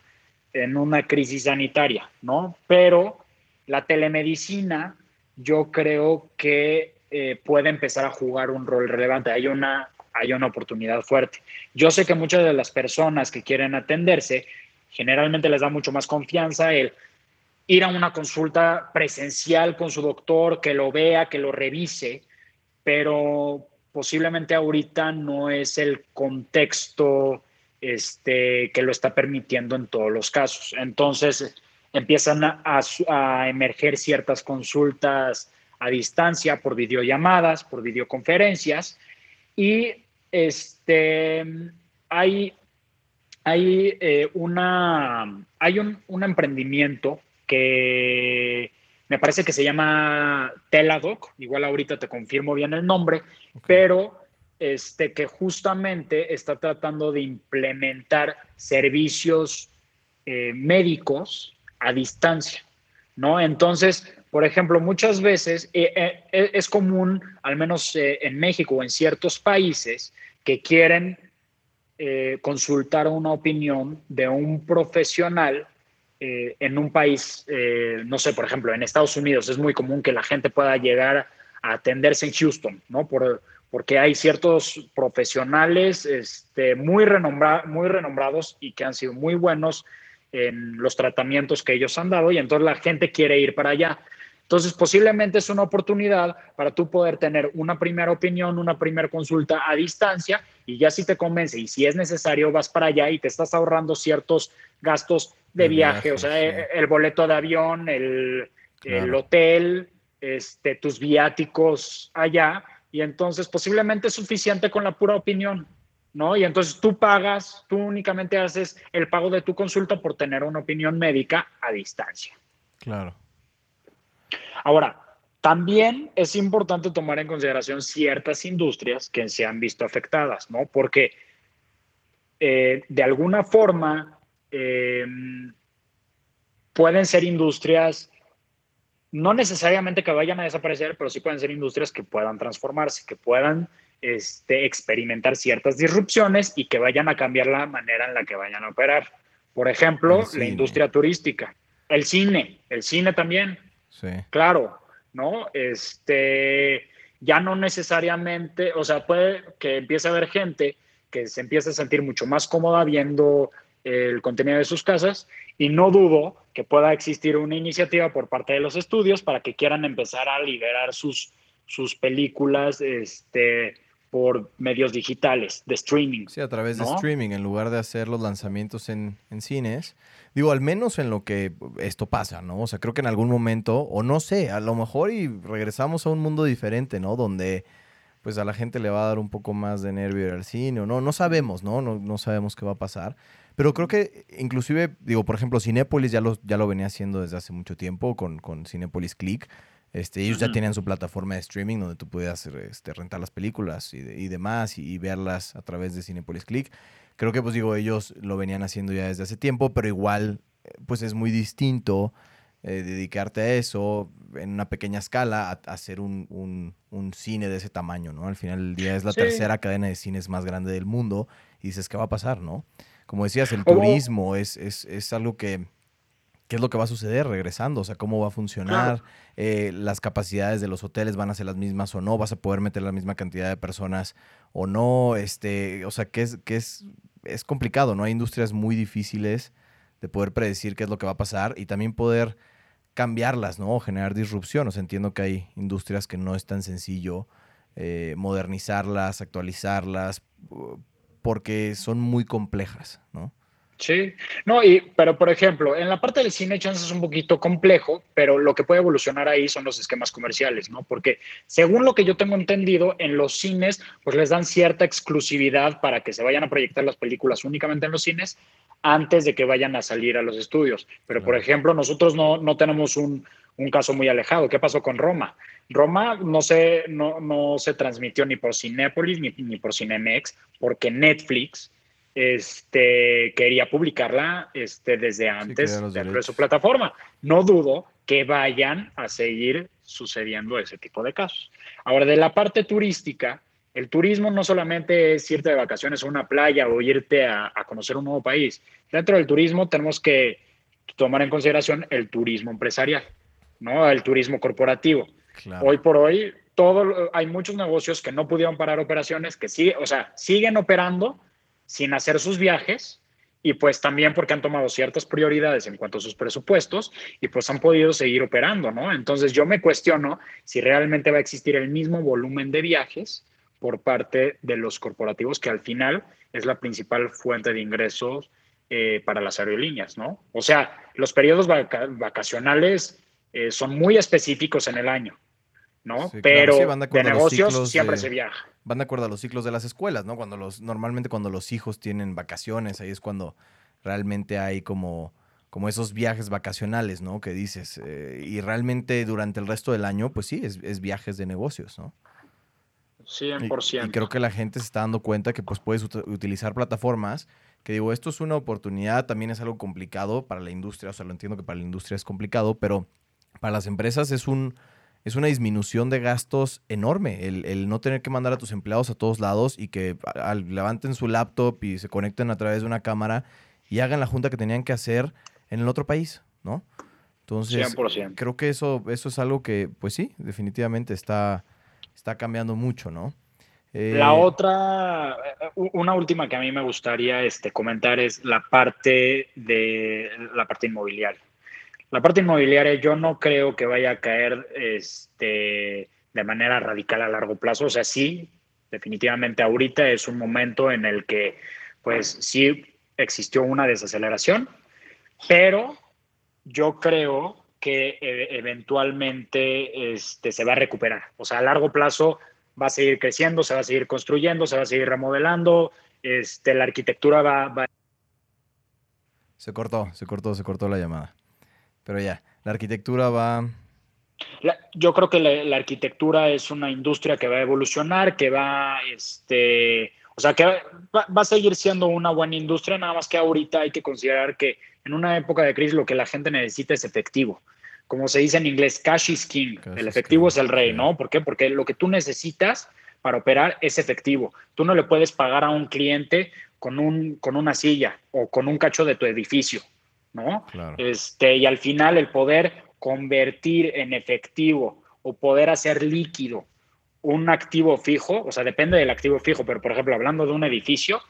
en una crisis sanitaria, ¿no? Pero la telemedicina, yo creo que eh, puede empezar a jugar un rol relevante. Hay una, hay una oportunidad fuerte. Yo sé que muchas de las personas que quieren atenderse, generalmente les da mucho más confianza el ir a una consulta presencial con su doctor, que lo vea, que lo revise, pero posiblemente ahorita no es el contexto este, que lo está permitiendo en todos los casos. Entonces empiezan a, a emerger ciertas consultas a distancia por videollamadas, por videoconferencias. Y este, hay, hay, eh, una, hay un, un, emprendimiento que me parece que se llama Teladoc, igual ahorita te confirmo bien el nombre, pero este, que justamente está tratando de implementar servicios eh, médicos a distancia, ¿no? Entonces, por ejemplo, muchas veces eh, eh, eh, es común, al menos en México o en ciertos países, que quieren consultar una opinión de un profesional en un país, no sé, por ejemplo, en Estados Unidos es muy común que la gente pueda llegar a atenderse en Houston, ¿no? Por, porque hay ciertos profesionales este, muy, muy renombrados y que han sido muy buenos en los tratamientos que ellos han dado y entonces la gente quiere ir para allá. Entonces, posiblemente es una oportunidad para tú poder tener una primera opinión, una primera consulta a distancia y ya si te convence y si es necesario vas para allá y te estás ahorrando ciertos gastos de, viaje, o sea, el boleto de avión, el, el hotel, este, tus viáticos allá y entonces posiblemente es suficiente con la pura opinión. ¿No? Y entonces tú pagas, tú únicamente haces el pago de tu consulta por tener una opinión médica a distancia. Claro. Ahora, también es importante tomar en consideración ciertas industrias que se han visto afectadas, ¿no? Porque eh, de alguna forma em, pueden ser industrias, no necesariamente que vayan a desaparecer, pero sí pueden ser industrias que puedan transformarse, que puedan este, experimentar ciertas disrupciones y que vayan a cambiar la manera en la que vayan a operar. Por ejemplo, la industria turística, el cine, el cine también. Claro, ¿no? Este, ya no necesariamente, o sea, puede que empiece a haber gente que se empiece a sentir mucho más cómoda viendo el contenido de sus casas y no dudo que pueda existir una iniciativa por parte de los estudios para que quieran empezar a liberar sus, sus películas este, por medios digitales, de streaming. Sí, a través de streaming, en lugar de hacer los lanzamientos en, en, cines. Digo, al menos en lo que esto pasa, ¿no? O sea, creo que en algún momento, o no sé, a lo mejor y regresamos a un mundo diferente, ¿no? Donde pues a la gente le va a dar un poco más de nervio ir al cine, o no, no sabemos, ¿no? No, no sabemos qué va a pasar. Pero creo que inclusive, digo, por ejemplo, Cinépolis ya lo, ya lo venía haciendo desde hace mucho tiempo con, con Cinépolis Click este, ellos ya tenían su plataforma de streaming donde tú podías este, rentar las películas y, demás y, verlas a través de Cinepolis Click. Creo que, pues digo, ellos lo venían haciendo ya desde hace tiempo, pero igual, pues es muy distinto eh, dedicarte a eso en una pequeña escala, a, hacer un, cine de ese tamaño, ¿no? Al final del día es la tercera cadena de cines más grande del mundo y dices, ¿qué va a pasar, no? como decías, el turismo es, es, es algo que, ¿Qué es lo que va a suceder regresando? O sea, ¿cómo va a funcionar? Eh, ¿Las capacidades de los hoteles van a ser las mismas o no? ¿Vas a poder meter la misma cantidad de personas o no? Este, o sea, que es, que es, es complicado, ¿no? Hay industrias muy difíciles de poder predecir qué es lo que va a pasar y también poder cambiarlas, ¿no? O generar disrupción. O sea, entiendo que hay industrias que no es tan sencillo eh, modernizarlas, actualizarlas, porque son muy complejas, ¿no? Sí, no, y, pero por ejemplo, en la parte del cine, chance es un poquito complejo, pero lo que puede evolucionar ahí son los esquemas comerciales, ¿no? Porque según lo que yo tengo entendido, en los cines, pues les dan cierta exclusividad para que se vayan a proyectar las películas únicamente en los cines antes de que vayan a salir a los estudios. Pero, por ejemplo, nosotros no, no tenemos un, un, caso muy alejado. ¿Qué pasó con Roma? Roma no se, no, no se transmitió ni por Cinépolis ni, ni por Cinemex, porque Netflix este, quería publicarla este, desde antes dentro de su plataforma. No dudo que vayan a seguir sucediendo ese tipo de casos. Ahora, de la parte turística, el turismo no solamente es irte de vacaciones a una playa o irte a, conocer un nuevo país. Dentro del turismo tenemos que tomar en consideración el turismo empresarial, ¿no? El turismo corporativo. Hoy por hoy, todo, hay muchos negocios que no pudieron parar operaciones, que sí, o sea, siguen operando, sin hacer sus viajes y pues también porque han tomado ciertas prioridades en cuanto a sus presupuestos y pues han podido seguir operando, ¿no? Entonces yo me cuestiono si realmente va a existir el mismo volumen de viajes por parte de los corporativos que al final es la principal fuente de ingresos eh, para las aerolíneas, ¿no? O sea, los periodos vacacionales eh, son muy específicos en el año, ¿no? Pero de, negocios siempre se viaja van de acuerdo a los ciclos de las escuelas, ¿no? Cuando los, normalmente cuando los hijos tienen vacaciones, ahí es cuando realmente hay como, como esos viajes vacacionales, ¿no? Que dices. Eh, y realmente durante el resto del año, pues sí, es, viajes de negocios, ¿no? 100%. Y, creo que la gente se está dando cuenta que pues puedes utilizar plataformas que digo, esto es una oportunidad, también es algo complicado para la industria, o sea, lo entiendo que para la industria es complicado, pero para las empresas es un es una disminución de gastos enorme. El, no tener que mandar a tus empleados a todos lados y que levanten su laptop y se conecten a través de una cámara y hagan la junta que tenían que hacer en el otro país, ¿no? Entonces, creo que eso, eso es algo que, pues sí, definitivamente está, está cambiando mucho, ¿no? la eh, otra, una última que a mí me gustaría este, comentar es la parte de la parte inmobiliaria. La parte inmobiliaria yo no creo que vaya a caer este, de manera radical a largo plazo. O sea, sí, definitivamente ahorita es un momento en el que, pues sí, existió una desaceleración, pero yo creo que e, eventualmente este, se va a recuperar. O sea, a largo plazo va a seguir creciendo, se va a seguir construyendo, se va a seguir remodelando, este, la arquitectura va, va... Se cortó, se cortó, se cortó la llamada. Pero ya, la arquitectura va... yo creo que la, arquitectura es una industria que va a evolucionar, que va, este, o sea, que va, a seguir siendo una buena industria, nada más que ahorita hay que considerar que en una época de crisis lo que la gente necesita es efectivo. Como se dice en inglés, cash is king. el efectivo es el rey, ¿no? ¿Por qué? Porque lo que tú necesitas para operar es efectivo. Tú no le puedes pagar a un cliente con, un, con una silla o con un cacho de tu edificio. ¿No? Este, y al final el poder convertir en efectivo o poder hacer líquido un activo fijo, o sea, depende del activo fijo, pero por ejemplo, hablando de un edificio,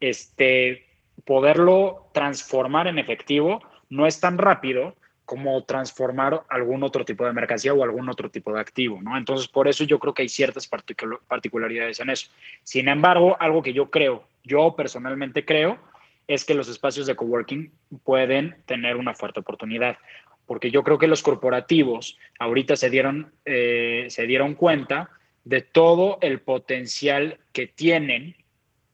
este, poderlo transformar en efectivo no es tan rápido como transformar algún otro tipo de mercancía o algún otro tipo de activo, ¿no? Entonces, por eso yo creo que hay ciertas particularidades en eso. Sin embargo, algo que yo creo, yo personalmente creo, es que los espacios de coworking pueden tener una fuerte oportunidad. Porque yo creo que los corporativos ahorita se dieron, eh, se dieron cuenta de todo el potencial que tienen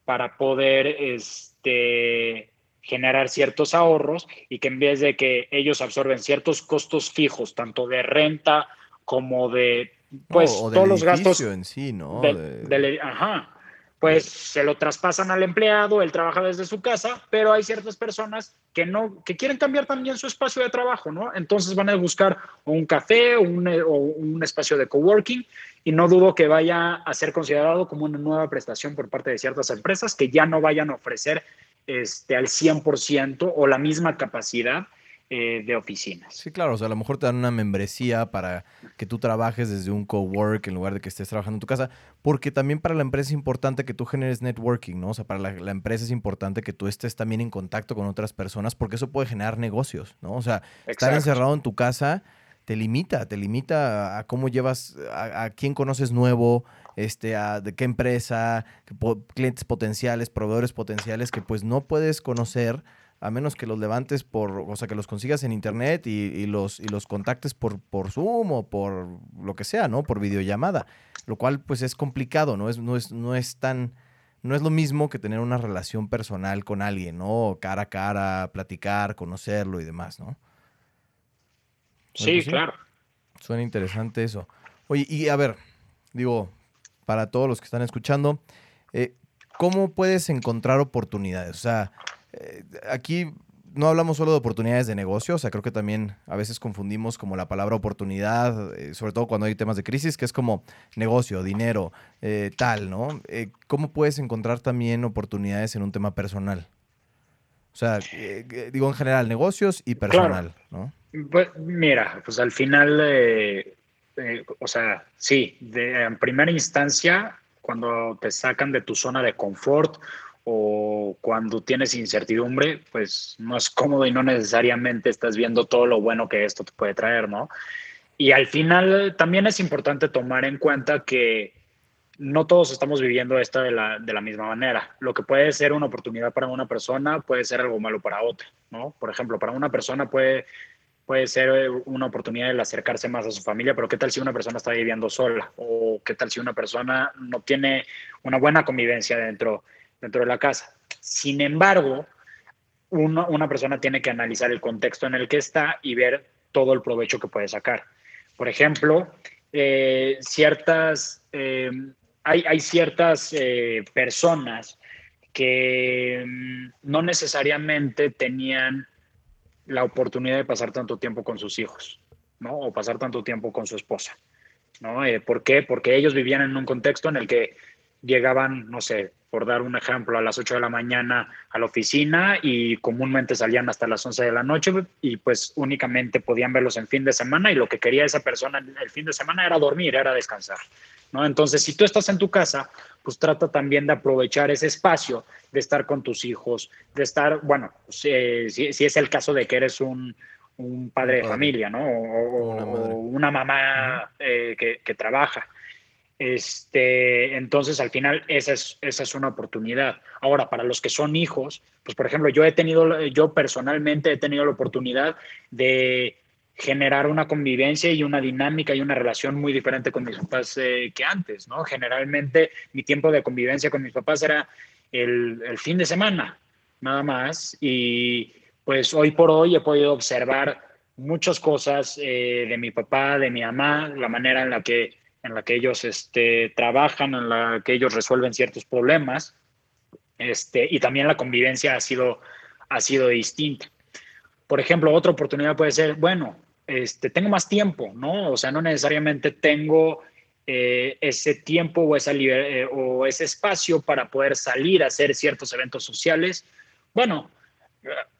para poder este, generar ciertos ahorros y que en vez de que ellos absorben ciertos costos fijos, tanto de renta como de pues todos los gastos en sí, ¿no? ajá, pues se lo traspasan al empleado, él trabaja desde su casa, pero hay ciertas personas que no, que quieren cambiar también su espacio de trabajo, ¿no? Entonces van a buscar un café o un, o un espacio de coworking y no dudo que vaya a ser considerado como una nueva prestación por parte de ciertas empresas que ya no vayan a ofrecer este, al 100% o la misma capacidad eh, de oficinas. Sí, claro, o sea, a lo mejor te dan una membresía para que tú trabajes desde un cowork en lugar de que estés trabajando en tu casa, porque también para la empresa es importante que tú generes networking, ¿no? O sea, para la, empresa es importante que tú estés también en contacto con otras personas, porque eso puede generar negocios, ¿no? O sea, estar encerrado en tu casa te limita, te limita a, cómo llevas, a, quién conoces nuevo, este, a de qué empresa, clientes potenciales, proveedores potenciales que pues no puedes conocer a menos que los levantes por, o sea, que los consigas en internet y, los, y los contactes por, por Zoom o por lo que sea, ¿no? Por videollamada, lo cual pues es complicado, ¿no? Es, no, es, no es tan, no es lo mismo que tener una relación personal con alguien, ¿no? Cara a cara, platicar, conocerlo y demás, ¿no? Sí, claro. Suena interesante eso. Oye, y a ver, digo, para todos los que están escuchando, eh, ¿cómo puedes encontrar oportunidades? O sea, eh, aquí no hablamos solo de oportunidades de negocio, o sea, creo que también a veces confundimos como la palabra oportunidad, eh, sobre todo cuando hay temas de crisis, que es como negocio, dinero, eh, tal, ¿no? ¿Cómo puedes encontrar también oportunidades en un tema personal? O sea, digo en general, negocios y personal, ¿no? Pues, mira, pues al final, o sea, sí, de, en primera instancia, cuando te sacan de tu zona de confort o cuando tienes incertidumbre, pues no es cómodo y no necesariamente estás viendo todo lo bueno que esto te puede traer, ¿no? Y al final también es importante tomar en cuenta que no todos estamos viviendo esto de la, de la misma manera. Lo que puede ser una oportunidad para una persona puede ser algo malo para otra, ¿no? Por ejemplo, para una persona puede, puede ser una oportunidad de acercarse más a su familia, pero ¿qué tal si una persona está viviendo sola? ¿O qué tal si una persona no tiene una buena convivencia dentro dentro de la casa. Sin embargo, una persona tiene que analizar el contexto en el que está y ver todo el provecho que puede sacar. Por ejemplo, eh, ciertas, eh, hay, ciertas eh, personas que mm, no necesariamente tenían la oportunidad de pasar tanto tiempo con sus hijos, ¿no? O pasar tanto tiempo con su esposa, ¿no? ¿Por qué? Porque ellos vivían en un contexto en el que llegaban, no sé, por dar un ejemplo, a las 8 de la mañana a la oficina y comúnmente salían hasta las 11 de la noche y pues únicamente podían verlos en fin de semana y lo que quería esa persona el fin de semana era dormir, era descansar. ¿no? Entonces, si tú estás en tu casa, pues trata también de aprovechar ese espacio, de estar con tus hijos, de estar, bueno, si, es el caso de que eres un, padre de familia, ¿no? O, una, mamá eh, que, que trabaja este, entonces, al final, esa es, una oportunidad. Ahora, para los que son hijos, pues, por ejemplo, yo he tenido, yo personalmente he tenido la oportunidad de generar una convivencia y una dinámica y una relación muy diferente con mis papás eh, que antes, ¿no? Generalmente mi tiempo de convivencia con mis papás era el, el fin de semana, nada más. Y pues hoy por hoy he podido observar muchas cosas eh, de mi papá, de mi mamá, la manera en la que en la que ellos este, trabajan, en la que ellos resuelven ciertos problemas, este, y también la convivencia ha sido, ha sido distinta. Por ejemplo, otra oportunidad puede ser, bueno, este, tengo más tiempo, ¿no? O sea, no necesariamente tengo eh, ese tiempo o, esa eh, o ese espacio para poder salir a hacer ciertos eventos sociales. Bueno,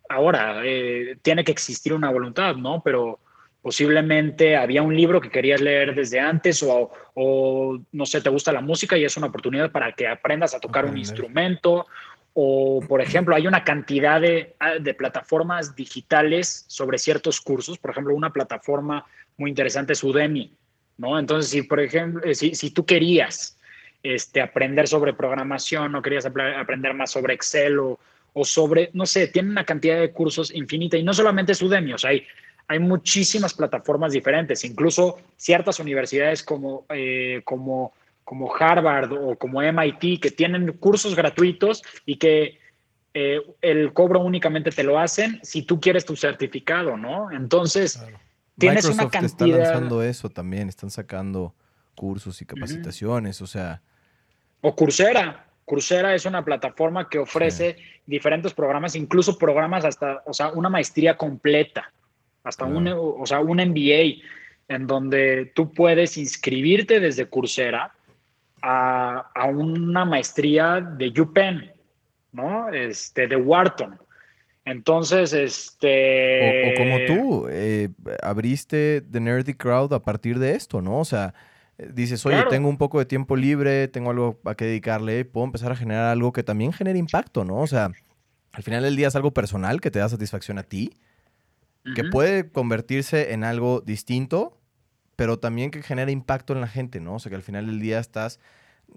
ahora eh, tiene que existir una voluntad, ¿no? Pero posiblemente había un libro que querías leer desde antes o, no sé, te gusta la música y es una oportunidad para que aprendas a tocar un instrumento. O, por ejemplo, hay una cantidad ah, de, plataformas digitales sobre ciertos cursos, por ejemplo, una plataforma muy interesante es Udemy, ¿no? Entonces, si, por ejemplo, eh, si, si tú querías este, aprender sobre programación o querías aprender más sobre Excel o, o sobre, no sé, tiene una cantidad de cursos infinita y no solamente es Udemy, o sea, hay hay muchísimas plataformas diferentes, incluso ciertas universidades como, eh, como, como Harvard o como MIT que tienen cursos gratuitos y que eh, el cobro únicamente te lo hacen si tú quieres tu certificado, ¿no? Entonces, tienes una cantidad... está lanzando eso también, están sacando cursos y capacitaciones, o sea... O Coursera. Coursera es una plataforma que ofrece diferentes programas, incluso programas hasta, o sea, una maestría completa hasta un, o sea, un MBA, en donde tú puedes inscribirte desde Coursera a, a una maestría de UPenn, ¿no? Este, de Wharton. Entonces, este... O, como tú, eh, abriste The Nerdy Crowd a partir de esto, ¿no? O sea, dices, oye, tengo un poco de tiempo libre, tengo algo a qué dedicarle, puedo empezar a generar algo que también genere impacto, ¿no? O sea, al final del día es algo personal que te da satisfacción a ti, que puede convertirse en algo distinto, pero también que genera impacto en la gente, ¿no? O sea, que al final del día estás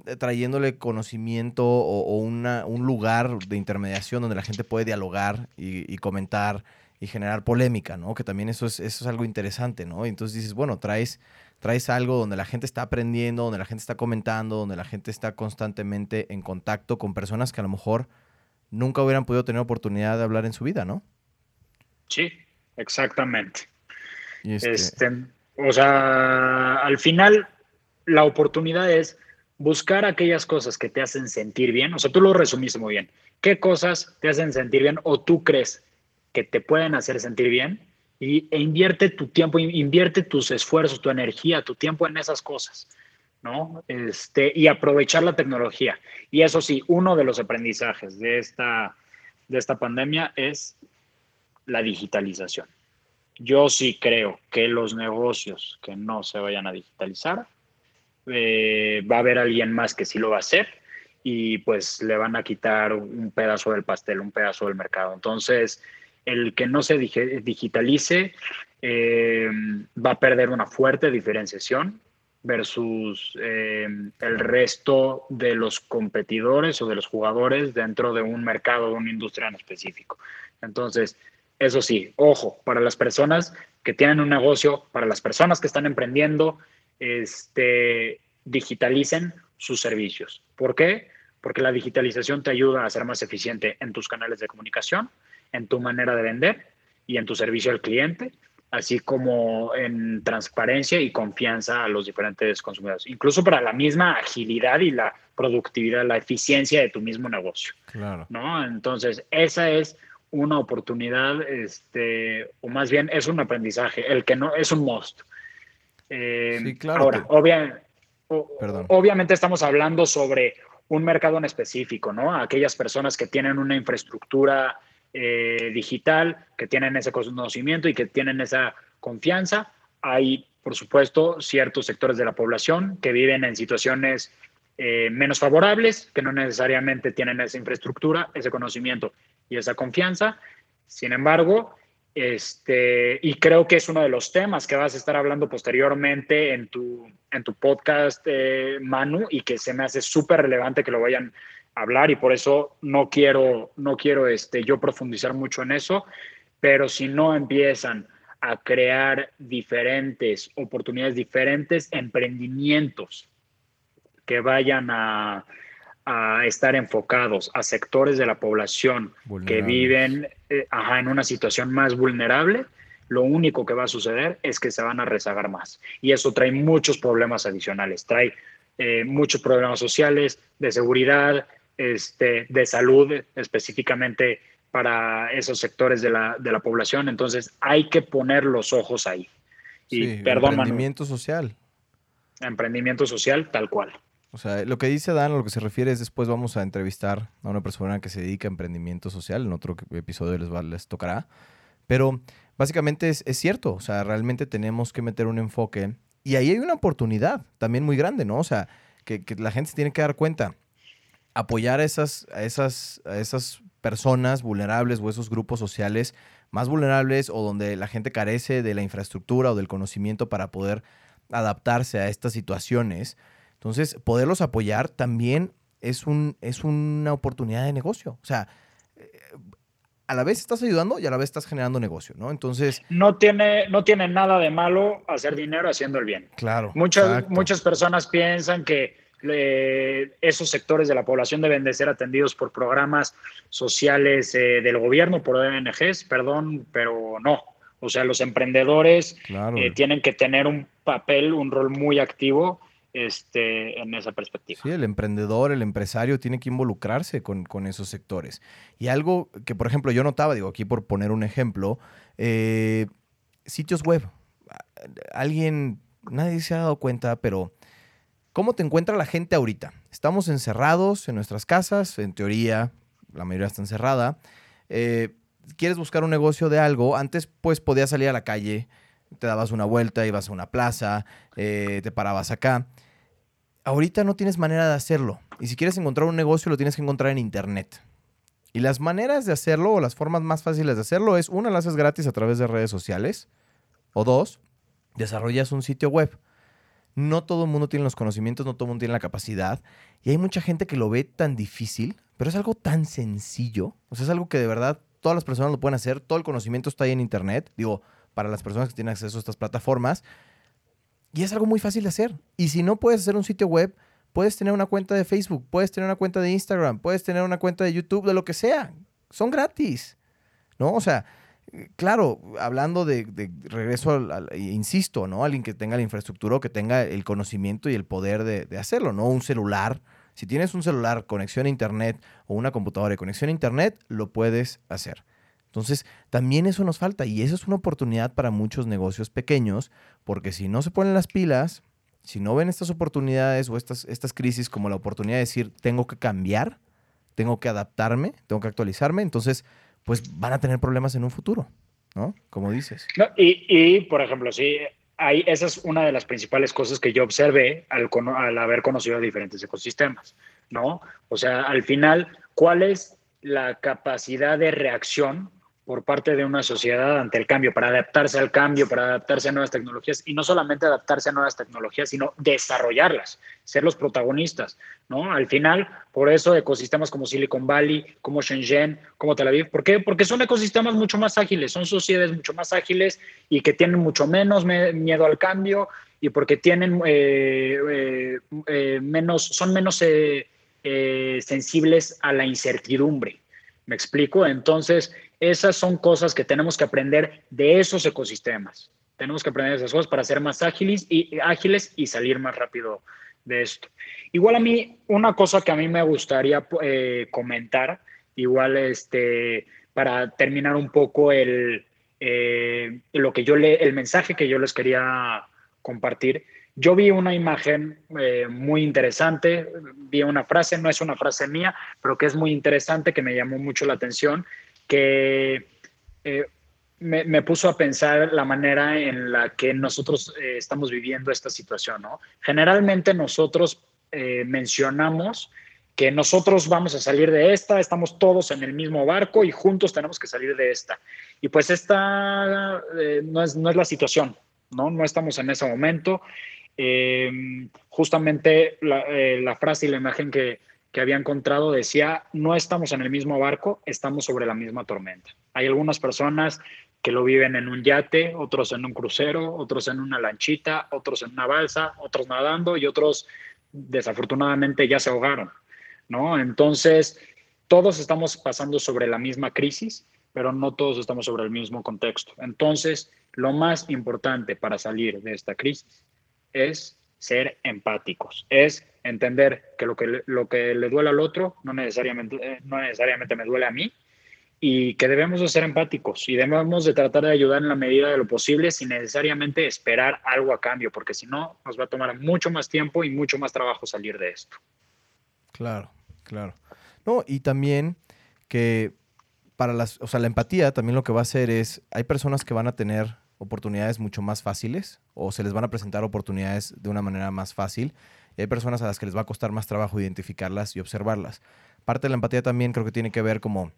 eh, trayéndole conocimiento o, una, un lugar de intermediación donde la gente puede dialogar y, comentar y generar polémica, ¿no? Que también eso es, eso es algo interesante, ¿no? Y entonces dices, bueno, traes, traes algo donde la gente está aprendiendo, donde la gente está comentando, donde la gente está constantemente en contacto con personas que a lo mejor nunca hubieran podido tener oportunidad de hablar en su vida, ¿no? Sí, exactamente. Este este, o sea, al final la oportunidad es buscar aquellas cosas que te hacen sentir bien. O sea, tú lo resumiste muy bien. ¿Qué cosas te hacen sentir bien o tú crees que te pueden hacer sentir bien? Y, e invierte tu tiempo, invierte tus esfuerzos, tu energía, tu tiempo en esas cosas, ¿no? Este, y aprovechar la tecnología. Y eso sí, uno de los aprendizajes de esta, de esta pandemia es la digitalización. Yo sí creo que los negocios que no se vayan a digitalizar eh, va a haber alguien más que sí lo va a hacer y pues le van a quitar un pedazo del pastel, un pedazo del mercado. Entonces, el que no se digitalice eh, va a perder una fuerte diferenciación versus eh, el resto de los competidores o de los jugadores dentro de un mercado, de una industria en específico. Entonces, eso sí, ojo, para las personas que tienen un negocio, para las personas que están emprendiendo, este, digitalicen sus servicios. ¿Por qué? Porque la digitalización te ayuda a ser más eficiente en tus canales de comunicación, en tu manera de vender y en tu servicio al cliente, así como en transparencia y confianza a los diferentes consumidores, incluso para la misma agilidad y la productividad, la eficiencia de tu mismo negocio. Claro. ¿no? Entonces, esa es una oportunidad, este, o más bien es un aprendizaje, el que no es un must. Eh, sí, claro. Ahora, obviamente estamos hablando sobre un mercado en específico, ¿no? Aquellas personas que tienen una infraestructura eh, digital, que tienen ese conocimiento y que tienen esa confianza. Hay, por supuesto, ciertos sectores de la población que viven en situaciones eh, menos favorables, que no necesariamente tienen esa infraestructura, ese conocimiento y esa confianza. Sin embargo, este, y creo que es uno de los temas que vas a estar hablando posteriormente en tu, en tu podcast, eh, Manu, y que se me hace súper relevante que lo vayan a hablar y por eso no quiero, no quiero este, yo profundizar mucho en eso, pero si no empiezan a crear diferentes oportunidades, diferentes emprendimientos que vayan a, a estar enfocados a sectores de la población que viven eh, en una situación más vulnerable, lo único que va a suceder es que se van a rezagar más. Y eso trae muchos problemas adicionales, trae eh, muchos problemas sociales, de seguridad, este, de salud específicamente para esos sectores de la, de la población. Entonces hay que poner los ojos ahí. Y perdón, emprendimiento social. Emprendimiento social, tal cual. O sea, lo que dice Dan, lo que se refiere es después vamos a entrevistar a una persona que se dedica a emprendimiento social, en otro episodio les, les tocará. Pero básicamente es, cierto, o sea, realmente tenemos que meter un enfoque y ahí hay una oportunidad también muy grande, ¿no? O sea, que, la gente se tiene que dar cuenta. Apoyar a esas, a, esas, a esas personas vulnerables o esos grupos sociales más vulnerables o donde la gente carece de la infraestructura o del conocimiento para poder adaptarse a estas situaciones entonces, poderlos apoyar también es, un, es una oportunidad de negocio. O sea, eh, a la vez estás ayudando y a la vez estás generando negocio, ¿no? Entonces... No tiene, no tiene nada de malo hacer dinero haciendo el bien. Claro. Muchas, muchas personas piensan que eh, esos sectores de la población deben de ser atendidos por programas sociales eh, del gobierno, por ONGs, perdón, pero no. O sea, los emprendedores tienen que tener un papel, un rol muy activo este, en esa perspectiva. Sí, el emprendedor, el empresario tiene que involucrarse con, esos sectores. Y algo que, por ejemplo, yo notaba, digo, aquí por poner un ejemplo, eh, sitios web. Alguien, nadie se ha dado cuenta, pero ¿cómo te encuentra la gente ahorita? Estamos encerrados en nuestras casas, en teoría, la mayoría está encerrada. Eh, quieres buscar un negocio de algo, antes pues podías salir a la calle, te dabas una vuelta, ibas a una plaza, eh, te parabas acá. Ahorita no tienes manera de hacerlo. Y si quieres encontrar un negocio, lo tienes que encontrar en Internet. Y las maneras de hacerlo, o las formas más fáciles de hacerlo, es una, lo haces gratis a través de redes sociales. O dos, desarrollas un sitio web. No todo el mundo tiene los conocimientos, no todo el mundo tiene la capacidad. Y hay mucha gente que lo ve tan difícil, pero es algo tan sencillo. O sea, es algo que de verdad todas las personas lo pueden hacer. Todo el conocimiento está ahí en Internet. Digo, para las personas que tienen acceso a estas plataformas. Y es algo muy fácil de hacer. Y si no puedes hacer un sitio web, puedes tener una cuenta de Facebook, puedes tener una cuenta de Instagram, puedes tener una cuenta de YouTube, de lo que sea. Son gratis. ¿No? O sea, claro, hablando de, regreso, al, insisto, ¿no? Alguien que tenga la infraestructura o que tenga el conocimiento y el poder de, de, hacerlo, ¿no? Un celular. Si tienes un celular, conexión a internet o una computadora de conexión a internet, lo puedes hacer. Entonces, también eso nos falta y eso es una oportunidad para muchos negocios pequeños, porque si no se ponen las pilas, si no ven estas oportunidades o estas, estas crisis como la oportunidad de decir, tengo que cambiar, tengo que adaptarme, tengo que actualizarme, entonces, pues van a tener problemas en un futuro, ¿no? Como dices. y, por ejemplo, sí, hay, esa es una de las principales cosas que yo observé al, al haber conocido diferentes ecosistemas, ¿no? O sea, al final, ¿cuál es la capacidad de reacción por parte de una sociedad ante el cambio, para adaptarse al cambio, para adaptarse a nuevas tecnologías y no solamente adaptarse a nuevas tecnologías, sino desarrollarlas, ser los protagonistas, ¿no? Al final, por eso ecosistemas como Silicon Valley, como Shenzhen, como Tel Aviv, ¿por qué? Porque son ecosistemas mucho más ágiles, son sociedades mucho más ágiles y que tienen mucho menos miedo al cambio y porque tienen eh, eh, eh, menos, son menos sensibles a la incertidumbre. ¿Me explico? Entonces, esas son cosas que tenemos que aprender de esos ecosistemas. Tenemos que aprender esas cosas para ser más ágiles y, ágiles y salir más rápido de esto. Igual a mí, una cosa que a mí me gustaría eh, comentar, igual este, para terminar un poco el, eh, lo que yo le, el mensaje que yo les quería compartir. Yo vi una imagen eh, muy interesante, vi una frase, no es una frase mía, pero que es muy interesante, que me llamó mucho la atención, que eh, me, puso a pensar la manera en la que nosotros eh, estamos viviendo esta situación. ¿no? Generalmente nosotros eh, mencionamos que nosotros vamos a salir de esta, estamos todos en el mismo barco y juntos tenemos que salir de esta. Y pues esta no, es, no es la situación, ¿no? No estamos en ese momento. Justamente la, la, frase y la imagen que, que había encontrado decía, no estamos en el mismo barco, estamos sobre la misma tormenta. Hay algunas personas que lo viven en un yate, otros en un crucero, otros en una lanchita, otros en una balsa, otros nadando y otros desafortunadamente ya se ahogaron, ¿no? Entonces, todos estamos pasando sobre la misma crisis, pero no todos estamos sobre el mismo contexto. Entonces, lo más importante para salir de esta crisis es ser empáticos, es entender que lo que, lo que le duele al otro no necesariamente, eh, no necesariamente me duele a mí y que debemos de ser empáticos y debemos de tratar de ayudar en la medida de lo posible sin necesariamente esperar algo a cambio, porque si no, nos va a tomar mucho más tiempo y mucho más trabajo salir de esto. Claro, claro. No, y también que para las, o sea, la empatía también lo que va a hacer es, hay personas que van a tener oportunidades mucho más fáciles o se les van a presentar oportunidades de una manera más fácil hay personas a las que les va a costar más trabajo identificarlas y observarlas. Parte de la empatía también creo que tiene que ver como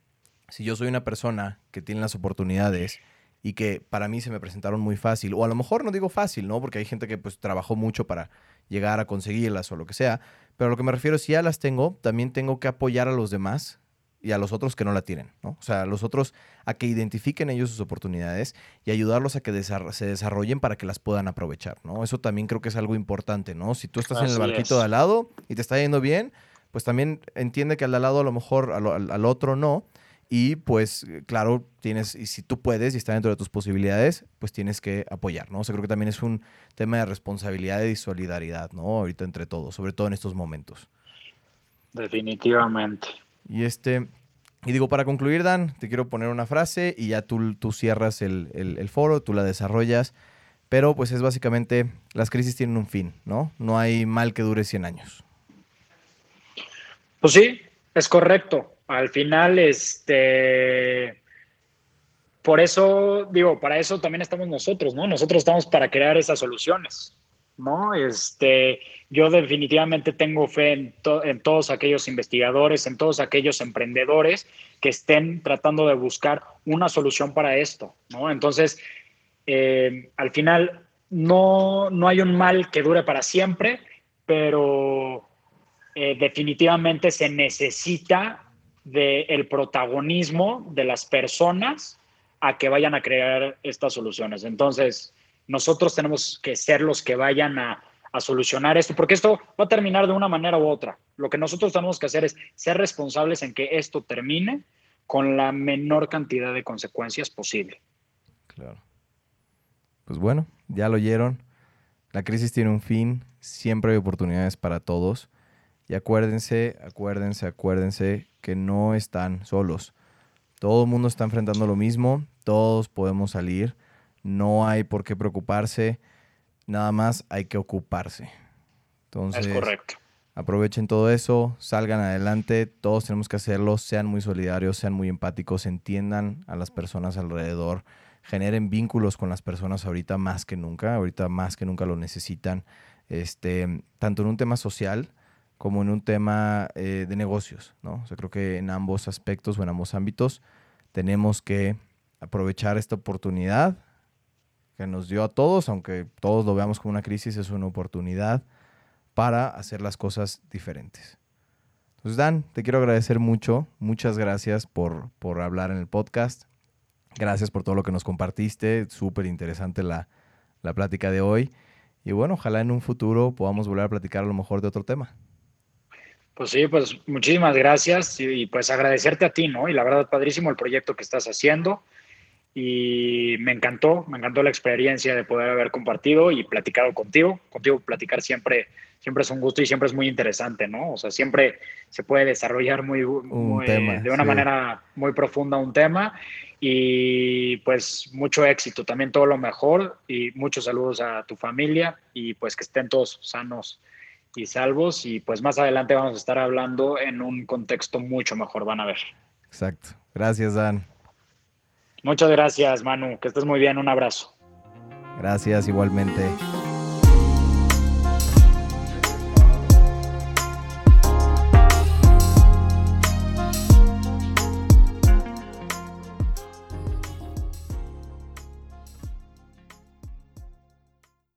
si yo soy una persona que tiene las oportunidades y que para mí se me presentaron muy fácil, o a lo mejor no digo fácil, ¿no? Porque hay gente que pues trabajó mucho para llegar a conseguirlas o lo que sea, pero lo que me refiero es si ya las tengo, también tengo que apoyar a los demás y a los otros que no la tienen, ¿no? O sea, a los otros a que identifiquen ellos sus oportunidades y ayudarlos a que se desarrollen para que las puedan aprovechar, ¿no? Eso también creo que es algo importante, ¿no? Si tú estás en el barquito de al lado y te está yendo bien, pues también entiende que al de al lado a lo mejor al, otro no. Y pues, claro, tienes, y si tú puedes y está dentro de tus posibilidades, pues tienes que apoyar, ¿no? O sea, creo que también es un tema de responsabilidad y solidaridad, ¿no? Ahorita entre todos, sobre todo en estos momentos. Definitivamente. Y este, y digo, para concluir, Dan, te quiero poner una frase y ya tú, tú cierras el, foro, tú la desarrollas. Pero pues es básicamente, las crisis tienen un fin, ¿no? No hay mal que dure 100 años. Pues sí, es correcto. al final, este, por eso, digo, para eso también estamos nosotros, ¿no? Nosotros estamos para crear esas soluciones, ¿no? Este, yo definitivamente tengo fe en, todos aquellos investigadores, en todos aquellos emprendedores que estén tratando de buscar una solución para esto, ¿no? Entonces, eh, al final, no, no hay un mal que dure para siempre, pero eh, definitivamente se necesita del protagonismo de las personas a que vayan a crear estas soluciones. Entonces, nosotros tenemos que ser los que vayan a, solucionar esto, porque esto va a terminar de una manera u otra. Lo que nosotros tenemos que hacer es ser responsables en que esto termine con la menor cantidad de consecuencias posible. Claro. Pues bueno, ya lo oyeron. La crisis tiene un fin, siempre hay oportunidades para todos. Y acuérdense, acuérdense, acuérdense que no están solos. Todo el mundo está enfrentando lo mismo, todos podemos salir, no hay por qué preocuparse, nada más hay que ocuparse. Entonces, es correcto. Aprovechen todo eso, salgan adelante, todos tenemos que hacerlo, sean muy solidarios, sean muy empáticos, entiendan a las personas alrededor, generen vínculos con las personas ahorita más que nunca, ahorita más que nunca lo necesitan, este, tanto en un tema social, como en un tema eh, de negocios, ¿no? O creo que en ambos aspectos o en ambos ámbitos tenemos que aprovechar esta oportunidad que nos dio a todos, aunque todos lo veamos como una crisis, es una oportunidad para hacer las cosas diferentes. Entonces, Dan, te quiero agradecer mucho. Muchas gracias por, por hablar en el podcast. Gracias por todo lo que nos compartiste. Súper interesante la, la plática de hoy. Y bueno, ojalá en un futuro podamos volver a platicar a lo mejor de otro tema. Pues sí, pues muchísimas gracias y, pues agradecerte a ti, ¿no? Y la verdad, padrísimo el proyecto que estás haciendo y me encantó, me encantó la experiencia de poder haber compartido y platicado contigo. Contigo platicar siempre, siempre es un gusto y siempre es muy interesante, ¿no? O sea, siempre se puede desarrollar muy, de una manera muy profunda un tema y pues mucho éxito, también todo lo mejor y muchos saludos a tu familia y pues que estén todos sanos y salvos y pues más adelante vamos a estar hablando en un contexto mucho mejor, van a ver. Exacto. Gracias, Dan. Muchas gracias, Manu. Que estés muy bien. Un abrazo. Gracias igualmente.